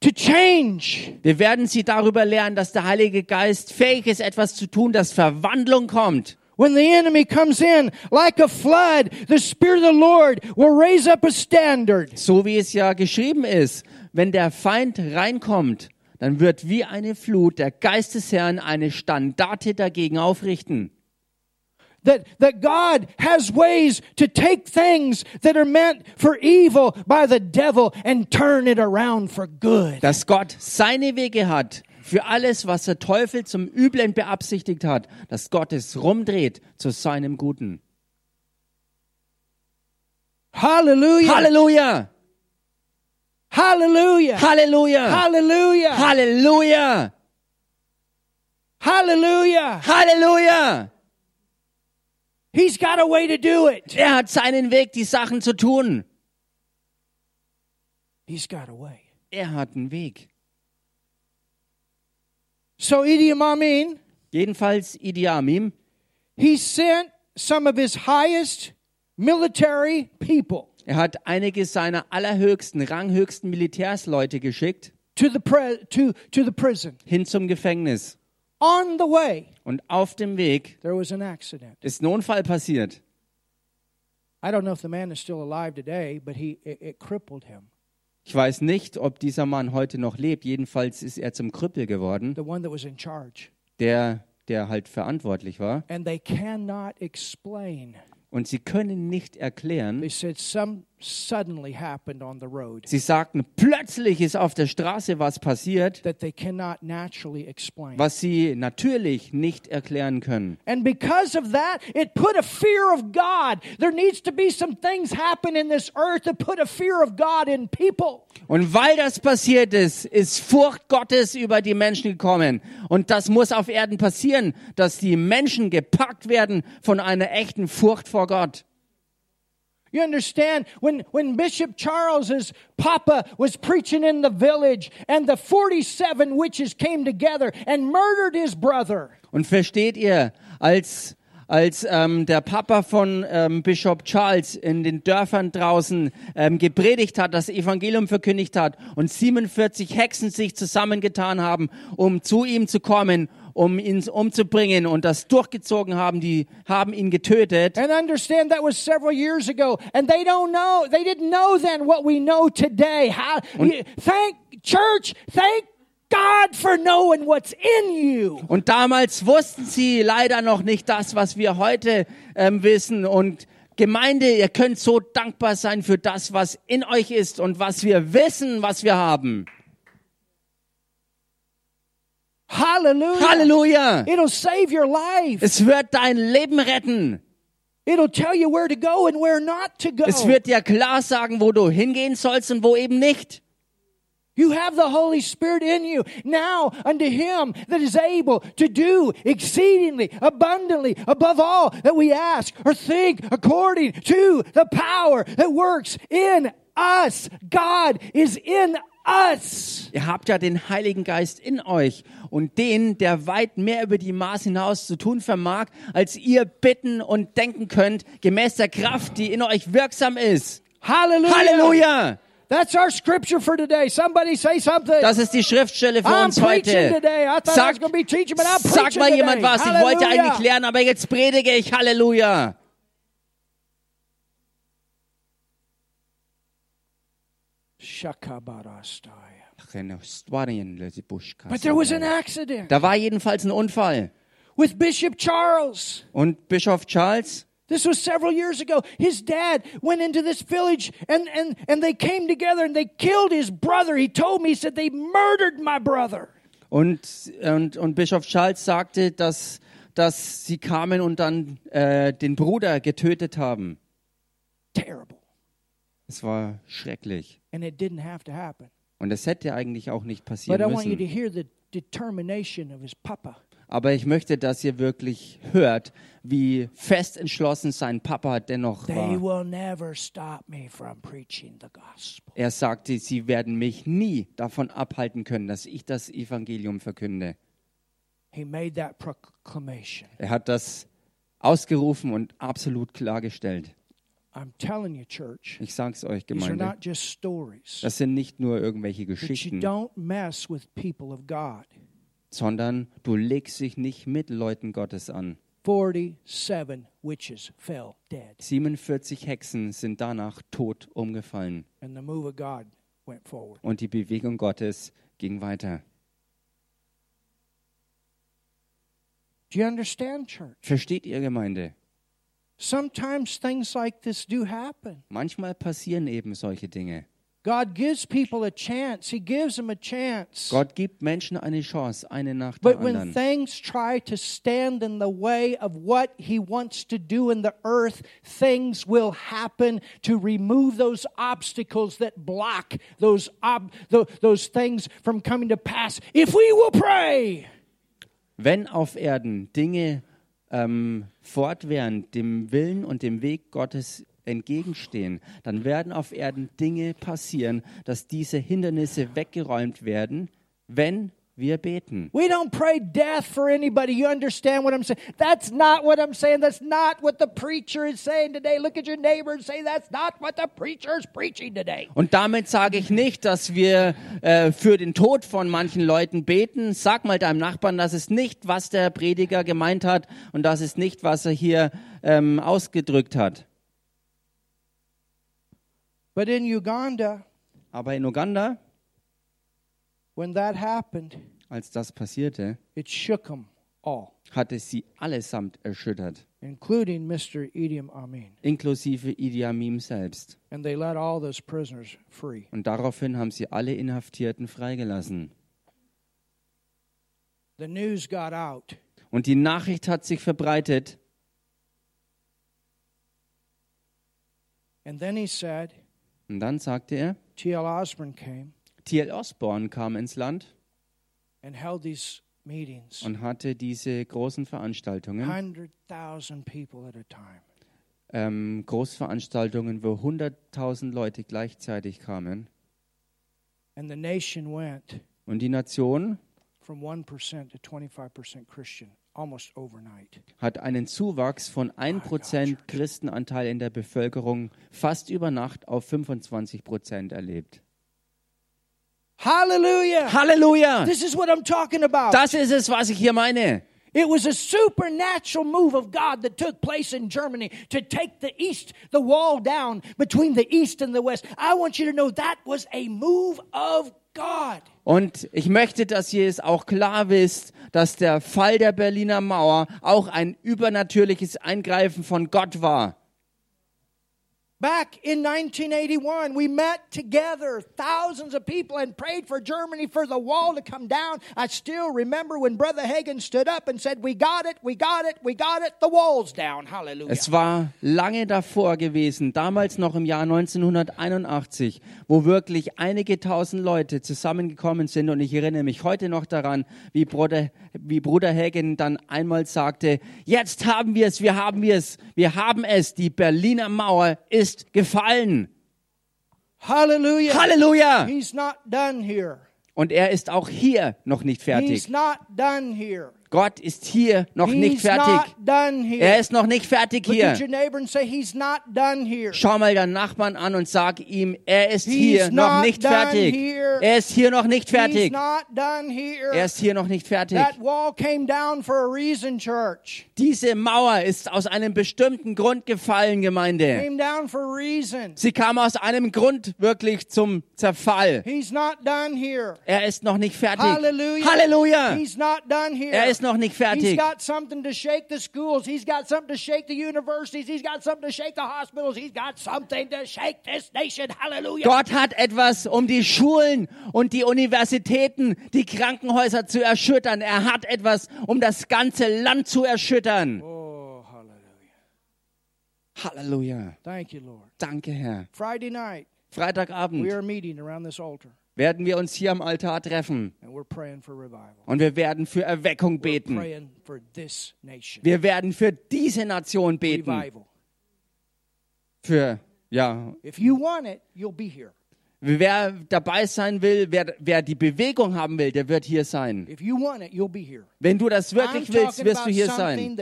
to change. Wir werden sie darüber lernen, dass der Heilige Geist fähig ist, etwas zu tun, dass Verwandlung kommt. When the enemy comes in like a flood, the Spirit of the Lord will raise up a standard. So wie es ja geschrieben ist, wenn der Feind reinkommt, dann wird wie eine Flut der Geist des Herrn eine Standarte dagegen aufrichten. That, that God has ways to take things that are meant for evil by the devil and turn it around for good. Dass Gott seine Wege hat für alles, was der Teufel zum Üblen beabsichtigt hat, dass Gott es rumdreht zu seinem Guten. Hallelujah. Halleluja! Hallelujah. Halleluja! Hallelujah. Halleluja! Hallelujah. Halleluja! He's got a way to do it. Er hat seinen Weg, die Sachen zu tun. He's got a way. Er hat einen Weg. So Idi Amin, Jedenfalls Idi Amin, he sent some of his highest military people er hat einige seiner allerhöchsten, ranghöchsten Militärsleute geschickt to the to to the prison. hin zum Gefängnis. On the way, Und auf dem Weg there was an accident. ist ein Unfall passiert. I don't know if the man is still alive today, but he it, it crippled him. Ich weiß nicht, ob dieser Mann heute noch lebt. Jedenfalls ist er zum Krüppel geworden, The one that was in charge. der, der halt verantwortlich war. And they cannot explain. Und sie können nicht erklären, They said some suddenly happened on the road sie sagten, plötzlich ist auf der Straße was passiert, that they cannot naturally explain. was sie natürlich nicht erklären können. And because of that, it put a fear of God. There needs to be some things happen in this earth that put a fear of God in people. Und weil das passiert ist, ist Furcht Gottes über die Menschen gekommen. Und das muss auf Erden passieren, dass die Menschen gepackt werden von einer echten Furcht vor Gott. You understand when, when Bishop Charles's papa was preaching in the village and the 47 witches came together and murdered his brother. Und versteht ihr, als, als ähm, der Papa von ähm, Bischof Charles in den Dörfern draußen ähm, gepredigt hat, das Evangelium verkündigt hat und 47 Hexen sich zusammengetan haben, um zu ihm zu kommen, um ihn umzubringen und das durchgezogen haben, die haben ihn getötet. And understand that was several years ago. And they don't know, they didn't know then what we know today. How, thank church, thank God for knowing what's in you. Und damals wussten sie leider noch nicht das, was wir heute ähm, wissen. Und Gemeinde, ihr könnt so dankbar sein für das, was in euch ist und was wir wissen, was wir haben. Hallelujah. Halleluja! It'll save your life. Es wird dein Leben retten. It'll tell you where to go and where not to go. Es wird dir klar sagen, wo du hingehen sollst und wo eben nicht. You have the Holy Spirit in you. Now unto him that is able to do exceedingly abundantly above all that we ask or think according to the power that works in us. God is in us. Ihr habt ja den Heiligen Geist in euch und den, der weit mehr über die Maß hinaus zu tun vermag, als ihr bitten und denken könnt, gemäß der Kraft, die in euch wirksam ist. Hallelujah. Halleluja! That's our scripture for today. Somebody say something. Das ist die Schriftstelle für I'm uns heute. Sag, sag mal jemand was. Ich wollte eigentlich lernen, aber jetzt predige ich. Halleluja. But there was an accident Da war jedenfalls ein Unfall. with Bishop Charles. Und Bischof Charles, This was several years ago. His dad went into this village and, and, and they came together and they killed his brother. He told me, he said, they murdered my brother. und, und, und Bischof Charles sagte, dass, dass sie kamen und dann äh, den Bruder getötet haben. Terrible. Es war schrecklich. And it didn't have to happen. Und es hätte eigentlich auch nicht But passieren I want you to müssen. hear the determination of his papa. Aber ich möchte, dass ihr wirklich hört, wie fest entschlossen sein Papa dennoch They war. will never stop me from preaching the gospel. Er sagte, sie werden mich nie davon abhalten können, dass ich das Evangelium verkünde. He made that proclamation. Er hat das ausgerufen und absolut klargestellt. I'm telling you, church, Ich sag's euch, these are Gemeinde. Das sind nicht nur irgendwelche Geschichten, don't mess with people of God. sondern du legst dich nicht mit Leuten Gottes an. 47 witches fell dead, 47 Hexen sind danach tot umgefallen and the move of God went forward. und die Bewegung Gottes ging weiter. Do you understand, church? Versteht ihr, Gemeinde? Sometimes things like this do happen. Manchmal passieren eben solche Dinge. God gives people a chance. He gives them a chance. Gott gibt Menschen eine Chance, eine nach der But when anderen. things try to stand in the way of what he wants to do in the earth, things will happen to remove those obstacles that block those ob- tho- those things from coming to pass. If we will pray, Wenn auf Erden Dinge ähm, fortwährend dem Willen und dem Weg Gottes entgegenstehen, dann werden auf Erden Dinge passieren, dass diese Hindernisse weggeräumt werden, wenn wir beten. we don't pray death for anybody. You understand what I'm saying? That's not what I'm saying. That's not what the preacher is saying today. Look at your neighbor and say, That's not what the preacher is preaching today. Und damit sage ich nicht, dass wir äh, für den Tod von manchen Leuten beten. Sag mal deinem Nachbarn, das ist nicht, was der Prediger gemeint hat und das ist nicht, was er hier ähm, ausgedrückt hat. But in Uganda, Aber in Uganda, when that happened, als das passierte, it shook them all, hatte sie allesamt erschüttert, including Mr. Idi Amin. inklusive Idi Amin selbst. And they let all those prisoners free. Und daraufhin haben sie alle Inhaftierten freigelassen. The news got out. Und die Nachricht hat sich verbreitet. And then he said, Und dann sagte er, T.L. Osborne came T.L. Osborne kam ins Land und hatte diese großen Veranstaltungen. 100,000 people at a time. ähm, Großveranstaltungen, wo 100.000 Leute gleichzeitig kamen. And the nation went Und die Nation from 1% to 25% Christian almost overnight. hat einen Zuwachs von 1% Christenanteil in der Bevölkerung fast über Nacht auf 25% erlebt. Hallelujah! Halleluja! This is what I'm talking about. Das ist es, was ich hier meine. It was a supernatural move of God that took place in Germany to take the east, the wall down between the east and the west. I want you to know that was a move of God. Und ich möchte, dass ihr es auch klar wisst, dass der Fall der Berliner Mauer auch ein übernatürliches Eingreifen von Gott war. Back in 1981, we met together, thousands of people, and prayed for Germany for the wall to come down. I still remember when Brother Hagen stood up and said, We got it, we got it, we got it, the wall's down. Hallelujah. Es war lange davor gewesen, damals noch im Jahr 1981, wo wirklich einige tausend Leute zusammengekommen sind. Und ich erinnere mich heute noch daran, wie Bruder, wie Bruder Hagen dann einmal sagte, jetzt haben wir es, wir haben es, wir haben es, die Berliner Mauer ist gefallen. Hallelujah. Halleluja! He's not done here. Und er ist auch hier noch nicht fertig. He's not done here. Gott ist hier noch nicht He's fertig. done here. Er ist noch nicht fertig Look hier. say. Schau mal deinen Nachbarn an und sag ihm, er ist He's hier noch nicht fertig. here. Er ist hier noch nicht fertig. Er ist hier noch nicht fertig. That wall came down for a reason, church. Diese Mauer ist aus einem bestimmten Grund gefallen, Gemeinde. Sie kam aus einem Grund wirklich zum Zerfall. He's not done here. Er ist noch nicht fertig. Halleluja. He's not done here. Er ist noch nicht He's fertig. got something to shake the schools. He's got something to shake the universities. He's got something to shake the hospitals. He's got something to shake this nation. Hallelujah. Gott hat etwas, um die Schulen und die Universitäten, die Krankenhäuser zu erschüttern. Er hat etwas, um das ganze Land zu erschüttern. Oh, hallelujah. Halleluja. Thank you, Lord. Danke, Herr. Friday night, Freitagabend we are meeting around this altar werden wir uns hier am Altar treffen and we're praying for revival. und wir werden für Erweckung We're beten. praying for this nation. Wir werden für diese Nation beten. Revival. Für, ja, If you want it, you'll be here. Wer dabei sein will, wer, wer die Bewegung haben will, der wird hier sein. It. Wenn du das I'm wirklich willst, talking wirst du hier sein.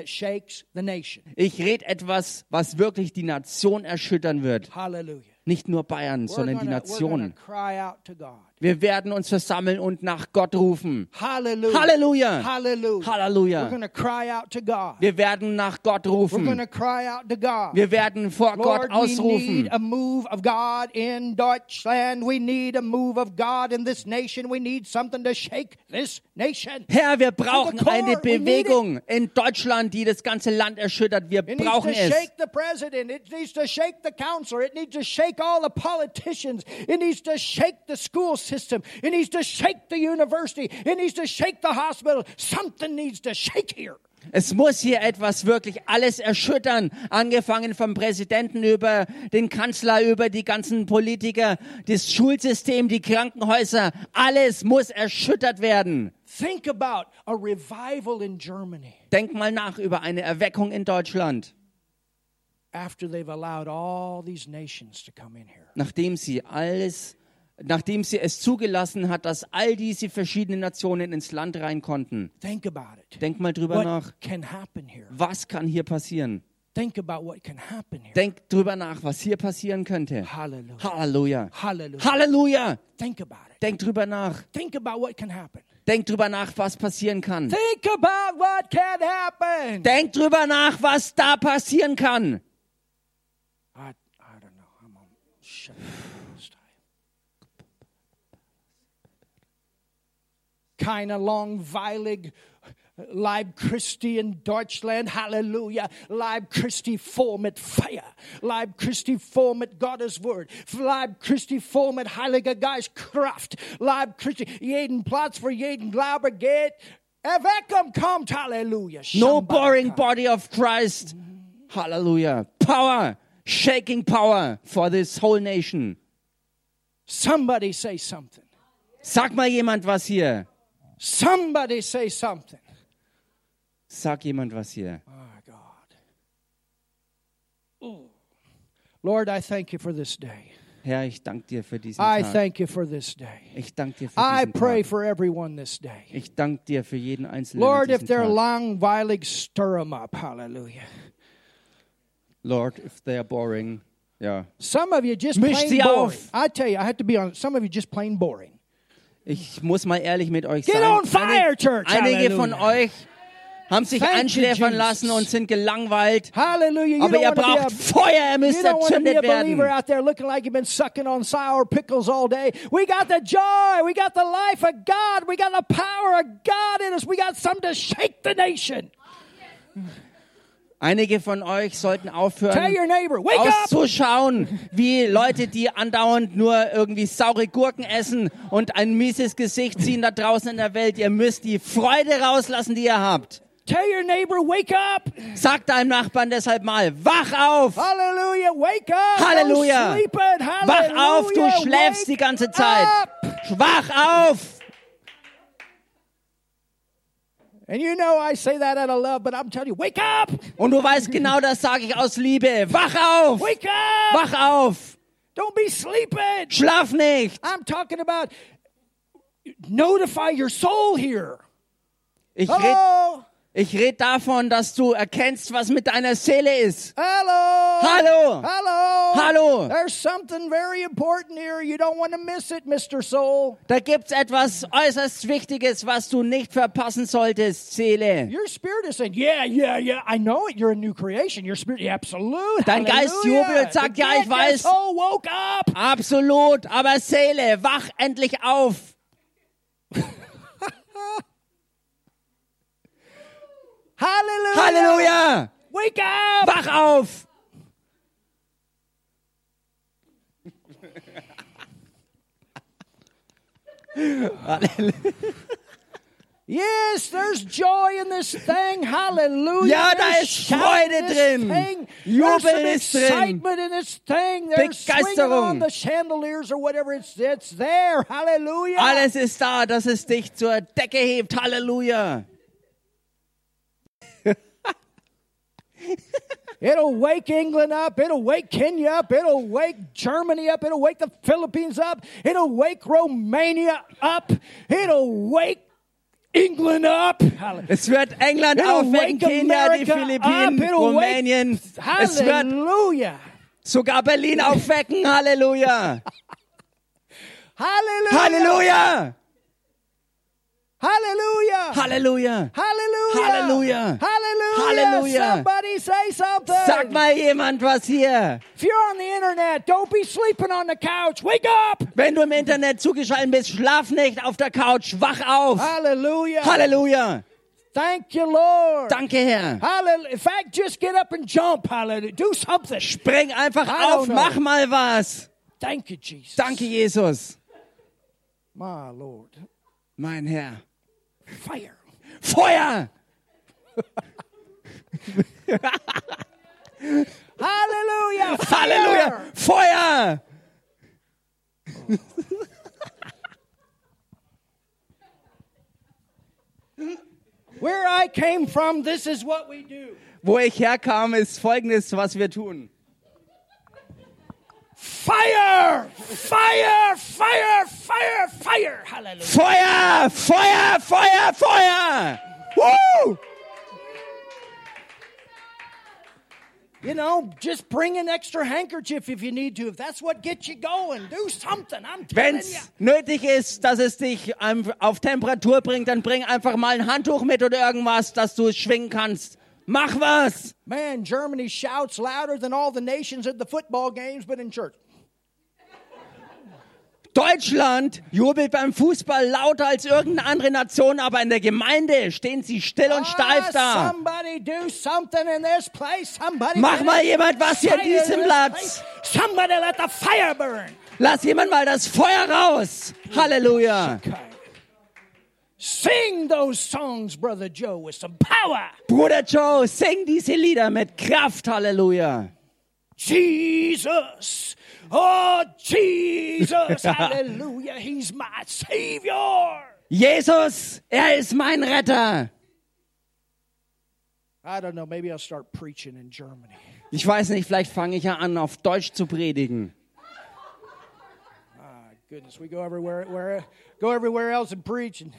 Ich rede etwas, was wirklich die Nation erschüttern wird. Hallelujah. Nicht nur Bayern, We're sondern die gonna, gonna Nation. Wir werden uns versammeln und nach Gott rufen. Halleluja. Halleluja. to God. Wir werden nach Gott rufen. to cry out to God. Wir werden vor Gott Lord, we need ausrufen. a move of God in Deutschland. We need a move of God in this nation. We need something to shake this nation. Herr, wir brauchen core, eine we need Bewegung in Deutschland, die das ganze Land erschüttert. Wir It needs to brauchen es. It needs to shake the system. It needs to shake the university. It needs to shake the hospital. Something needs to shake here. Es muss hier etwas wirklich alles erschüttern, angefangen vom Präsidenten über den Kanzler, über die ganzen Politiker, das Schulsystem, die Krankenhäuser. Alles muss erschüttert werden. Think about a revival in Germany Denk mal nach über eine Erweckung in Deutschland, after they've allowed all these nations to come in here. nachdem sie alles, nachdem sie es zugelassen hat, dass all diese verschiedenen Nationen ins Land rein konnten. Denk mal drüber nach. What here? Was kann hier passieren? Think about what can happen here. Denk drüber nach, was hier passieren könnte. Hallelujah. Halleluja. Hallelujah. Halleluja. Think about it. Denk drüber nach. Think about what can happen. Denk drüber nach, was passieren kann. Think about what can happen. Denk drüber nach, was da passieren kann. I, I don't know. I'm on shut up this time. Keine langweilig Leib Christi in Deutschland, Halleluja. Leib Christi voll mit Feuer. Leib Christi voll mit Gottes Wort. Leib Christi voll mit Heiliger Geist Kraft. Leib Christi, jeden Platz für jeden Glaube geht. Erweckung kommt, Halleluja. No boring body of Christ. Hallelujah. Power. Shaking power for this whole nation. Somebody say something. Sag mal jemand was hier. Somebody say something. Sag jemand was hier. My God. Ooh. Lord, I thank you for this day. Herr, ich danke dir für diesen I Tag. thank you for this day. Ich danke dir für I diesen pray Tag. for everyone this day. Ich danke dir für jeden einzelnen Lord, if diesem they're Tag. langweilig, stir them up. Hallelujah. Lord, if they are boring. Ja. Some of you just Misch plain sie boring. auf. I tell you, I have to be honest. Some of you just plain boring. Ich muss mal ehrlich mit euch Get sein. fire, church. Einige von euch haben sich Thank Jesus. lassen und sind gelangweilt. Hallelujah. You Aber ihr be a braucht Feuer, ihr müsst erzündet werden. out there looking like you've been sucking on sour pickles all day. We got the joy. We got the life of God. We got the power of God in us. We got something to shake the nation. Einige von euch sollten aufhören, neighbor, auszuschauen, wie Leute, die andauernd nur irgendwie saure Gurken essen und ein mieses Gesicht ziehen da draußen in der Welt. Ihr müsst die Freude rauslassen, die ihr habt. Tell your neighbor, wake up. Sagt deinem Nachbarn deshalb mal, wach auf! Hallelujah. Wake up. Halleluja. Wach auf, du schläfst die ganze Zeit. up. Wach auf! And you know I say that out of love, but I'm telling you, wake up. Und du weißt genau, das sage ich aus Liebe. Wach auf! Wake up. Wach auf! Don't be sleeping. Schlaf nicht! I'm talking about notify your soul here. Ich Hello. Ich red davon, dass du erkennst, was mit deiner Seele ist. Hello. Hallo! Hello. Hallo! There's something very important here. You don't want to miss it, Mr. Soul. Da gibt's etwas äußerst Wichtiges, was du nicht verpassen solltest, Seele. Your spirit is saying, Yeah, yeah, yeah. I know it. You're a new creation. Your spirit, yeah, absolute. Dein Geist jubelt, sagt, ja, ich weiß. Soul woke up. Absolut, aber Seele, wach endlich auf. Hallelujah. Halleluja! Wake up. Wach auf! Yes, there's joy in this thing. Hallelujah. Ja, da ist Freude drin. Thing. Jubel ist drin. excitement in this thing. They're swinging Begeisterung. on the chandeliers or whatever. It's, it's. Alles ist da, dass es dich zur Decke hebt. Halleluja! It'll wake England up. It'll wake Kenya up. It'll wake Germany up. It'll wake the Philippines up. It'll wake Romania up. It'll wake England up. Hallelujah. Es wird England It'll aufwecken, wake Kenia, die America Philippinen. It'll wake- Rumänien. Es wird Hallelujah. sogar Berlin aufwecken. Halleluja! Hallelujah. Halleluja! Hallelujah. Halleluja! Hallelujah. Hallelujah. Hallelujah. Hallelujah. Somebody say something. Sag mal jemand was hier. If you're on the internet, don't be sleeping on the couch. Wake up. Wenn du im Internet zugeschaltet bist, schlaf nicht auf der Couch, wach auf. Hallelujah. Halleluja! Thank you, Lord. Danke, Herr. Hallelujah. In fact, just get up and jump. Hallelujah. Do something. Spring einfach auf, know. mach mal was. Thank you, Jesus. Danke, Jesus. My Lord. Mein Herr. Fire. Feuer! Hallelujah. Fire. Halleluja! Feuer! Where I came from, this is what we do. Wo ich herkam, ist folgendes, was wir tun. Fire! Fire! Fire! Fire! Fire! Hallelujah. Feuer! Feuer! Feuer! Feuer! Woo! You know, just bring an extra handkerchief if you need to. If that's what gets you going, do something. I'm telling you. Wenn's nötig ist, dass es dich auf Temperatur bringt, dann bring einfach mal ein Handtuch mit oder irgendwas, dass du es schwingen kannst. Mach was! Man, Germany shouts louder than all the nations at the football games, but in church. Deutschland jubelt beim Fußball lauter als irgendeine andere Nation, aber in der Gemeinde stehen sie still und steif Ah, da. somebody do something in this place. Somebody Mach mal jemand was hier excited diesem Platz. place. Somebody let the fire burn. Lass jemand mal das Feuer raus. Halleluja. Sing those songs, Brother Joe, with some power. Bruder Joe, sing diese Lieder mit Kraft. Halleluja. Jesus. Oh, Jesus. Hallelujah. He's my Savior. Jesus, er ist mein Retter. I don't know. Maybe I'll start preaching in Germany. Ich weiß nicht, vielleicht fange ich ja an, auf Deutsch zu predigen. My goodness, we go everywhere, where, go everywhere else and preach. And,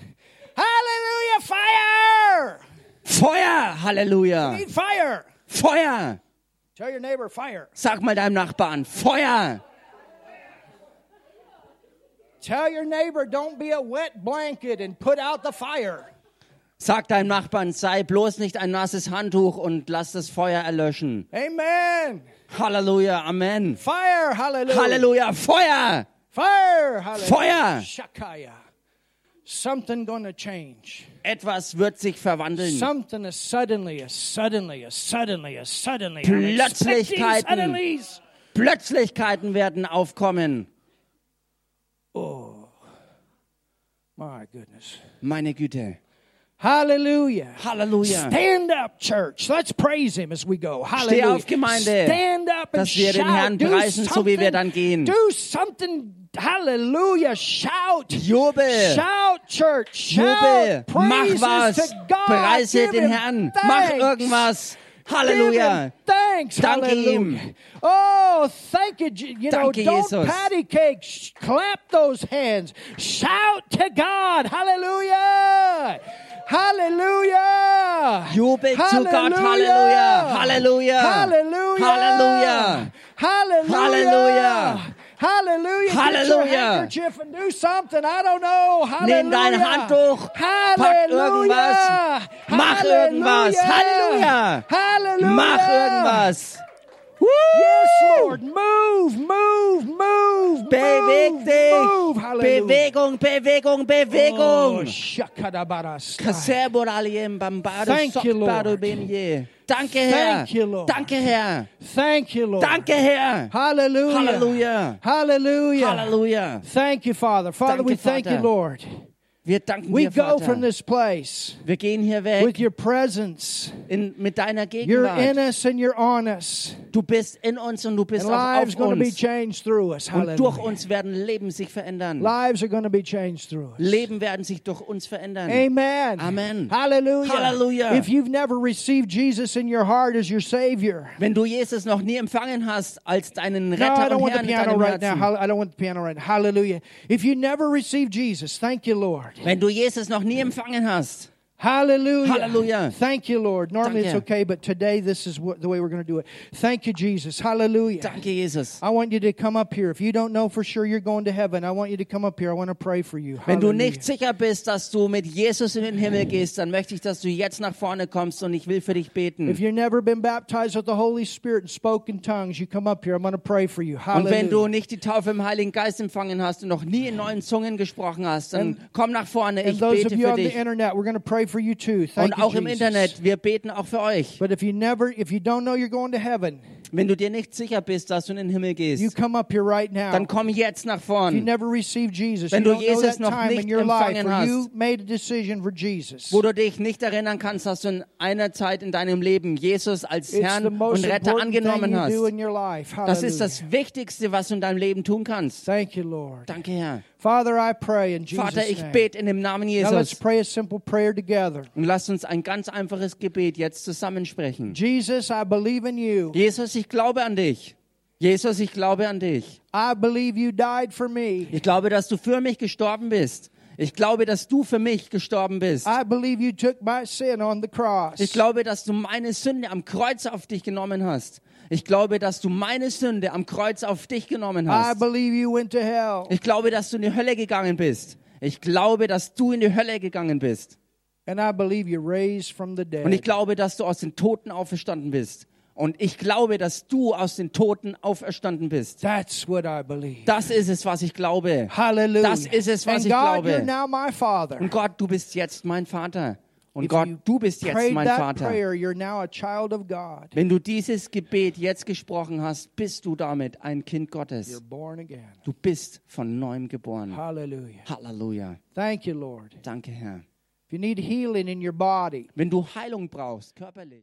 fire! Feuer, Halleluja. Fire. Feuer. Tell your neighbor, fire. Sag mal deinem Nachbarn, Feuer. Tell your neighbor, don't be a wet blanket and put out the fire. Sag deinem Nachbarn, sei bloß nicht ein nasses Handtuch und lass das Feuer erlöschen. Amen. Halleluja, Amen. Fire, hallelujah. Halleluja, Feuer. Fire, hallelujah. Feuer. Shakaya. Something gonna change. Etwas wird sich verwandeln. Something is suddenly, a suddenly, a suddenly, a suddenly. I'm expecting Plötzlichkeiten. Plötzlichkeiten werden aufkommen. My goodness. Meine Güte. Hallelujah. Halleluja. Stand up, church. Let's praise him as we go. Steh Hallelujah. auf, Gemeinde, Stand up and dass wir den. Herrn Do preisen, so wie wir something. dann gehen. Do something. Hallelujah. Shout. Jubel. Shout, church. Jubel. Shout. Mach Praises was. to God. Preise Give den Herrn. thanks. Mach irgendwas. Halleluja. thanks. Danke Hallelujah. ihm. Oh, thank you. You know, Danke, don't Jesus. patty cake. Clap those hands. Shout to God. Hallelujah. Hallelujah. Jubel zu Gott. Halleluja. Halleluja. Hallelujah. Halleluja. Hallelujah. Halleluja. Hallelujah. Halleluja. Hallelujah. Nimm dein Handtuch, pack Hallelujah. irgendwas, mach irgendwas. Halleluja. Hallelujah. Mach irgendwas. Yes, Lord. Move, move, move. Beweg dich. Move. Bewegung, Bewegung, Oh, Bewegung. bambare Thank you, Lord. Danke, Herr. Thank you, Lord. Danke, Herr. Thank you, Lord. Danke, Herr. Hallelujah. Halleluja. Hallelujah. Halleluja. Thank you, Father. Father, Danke, we thank Vater. you, Lord. Wir danken We dir, go Vater. from this place Wir gehen hier with weg your presence. in, mit deiner You're in Gegenwart. us and you're on us. Du bist in uns und du bist And auch lives auf going to be uns. changed through us. Und durch Hallelujah. uns werden Leben sich verändern. Lives are going to be changed through us. Leben werden sich durch uns verändern. Amen. Amen. Hallelujah. Hallelujah. If you've never received Jesus in your heart as your Savior, Wenn du Jesus noch nie empfangen hast als deinen no, I Retter don't und want the Herrn in piano deinem right now. Herzen. Hall- I don't want the piano right now. Hallelujah. If you never received Jesus, thank you, Lord. Wenn du Jesus noch nie empfangen hast, Hallelujah. Hallelujah. Thank you, Lord. Normally it's okay, but today this is what, the way we're going to do it. Thank you, Jesus. Hallelujah. Danke, Jesus. I want you to come up here. If you don't know for sure you're going to heaven, I want you to come up here. I want to pray for you. Wenn du Hallelujah. nicht sicher bist, dass du mit Jesus in den Himmel gehst, dann möchte ich, dass du jetzt nach vorne kommst und ich will für dich If you've never been baptized with the Holy Spirit and spoken tongues, you come up here. I'm going to pray for you. Und wenn du Hallelujah. nicht die Taufe im Heiligen Geist empfangen hast und noch nie in neuen Zungen gesprochen hast, dann And- komm nach vorne, ich bete you für on the dich. internet, we're going to pray for you too. Thank Und you, auch im Jesus. Internet, wir beten auch für euch. But if you never, if you don't know you're going to heaven, Wenn du dir nicht sicher bist, dass du in den Himmel you gehst, come up here right now. dann komm jetzt nach If you vorn, never received Jesus, Wenn you du don't know Jesus that noch time in nicht your life empfangen where hast. you made a decision for Jesus. wo du dich nicht erinnern kannst, dass du in einer Zeit in deinem Leben Jesus als It's the Herrn most und Retter important thing angenommen you do hast. in your life. Das ist Hallelujah. das Wichtigste, was du in deinem Leben tun kannst. Thank you, Lord. Danke, Herr. Father, I pray in Jesus' Vater, ich name. bete in dem Namen Now let's Jesus. pray a simple prayer together. Und lass uns ein ganz einfaches Gebet jetzt zusammensprechen. Jesus, I believe in you. Jesus, ich glaube an dich. Jesus, ich glaube an dich. I believe you died for me. Ich glaube, dass du für mich gestorben bist. Ich glaube, dass du für mich gestorben bist. I believe you took my sin on the cross. Ich glaube, dass du meine Sünde am Kreuz auf dich genommen hast. Ich glaube, dass du meine Sünde am Kreuz auf dich genommen hast. Ich glaube, dass du in die Hölle gegangen bist. Ich glaube, dass du in die Hölle gegangen bist. And I believe you raised from the Und ich glaube, dass du aus den Toten auferstanden bist. Und ich glaube, dass du aus den Toten auferstanden bist. That's what I believe. Das ist es, was ich glaube. Hallelujah. Das ist es, was and ich God, glaube. you're now my Father. Und Gott, du bist jetzt mein Vater. Und If Gott, du bist jetzt mein Vater. prayer, you're now a child of God. Wenn du dieses Gebet jetzt gesprochen hast, bist du damit ein Kind You're Gottes. born again. Du bist von neuem geboren. Hallelujah. Halleluja. Thank you, Lord. Danke, Herr. If you need healing in your body, Wenn du Heilung brauchst, körperlich.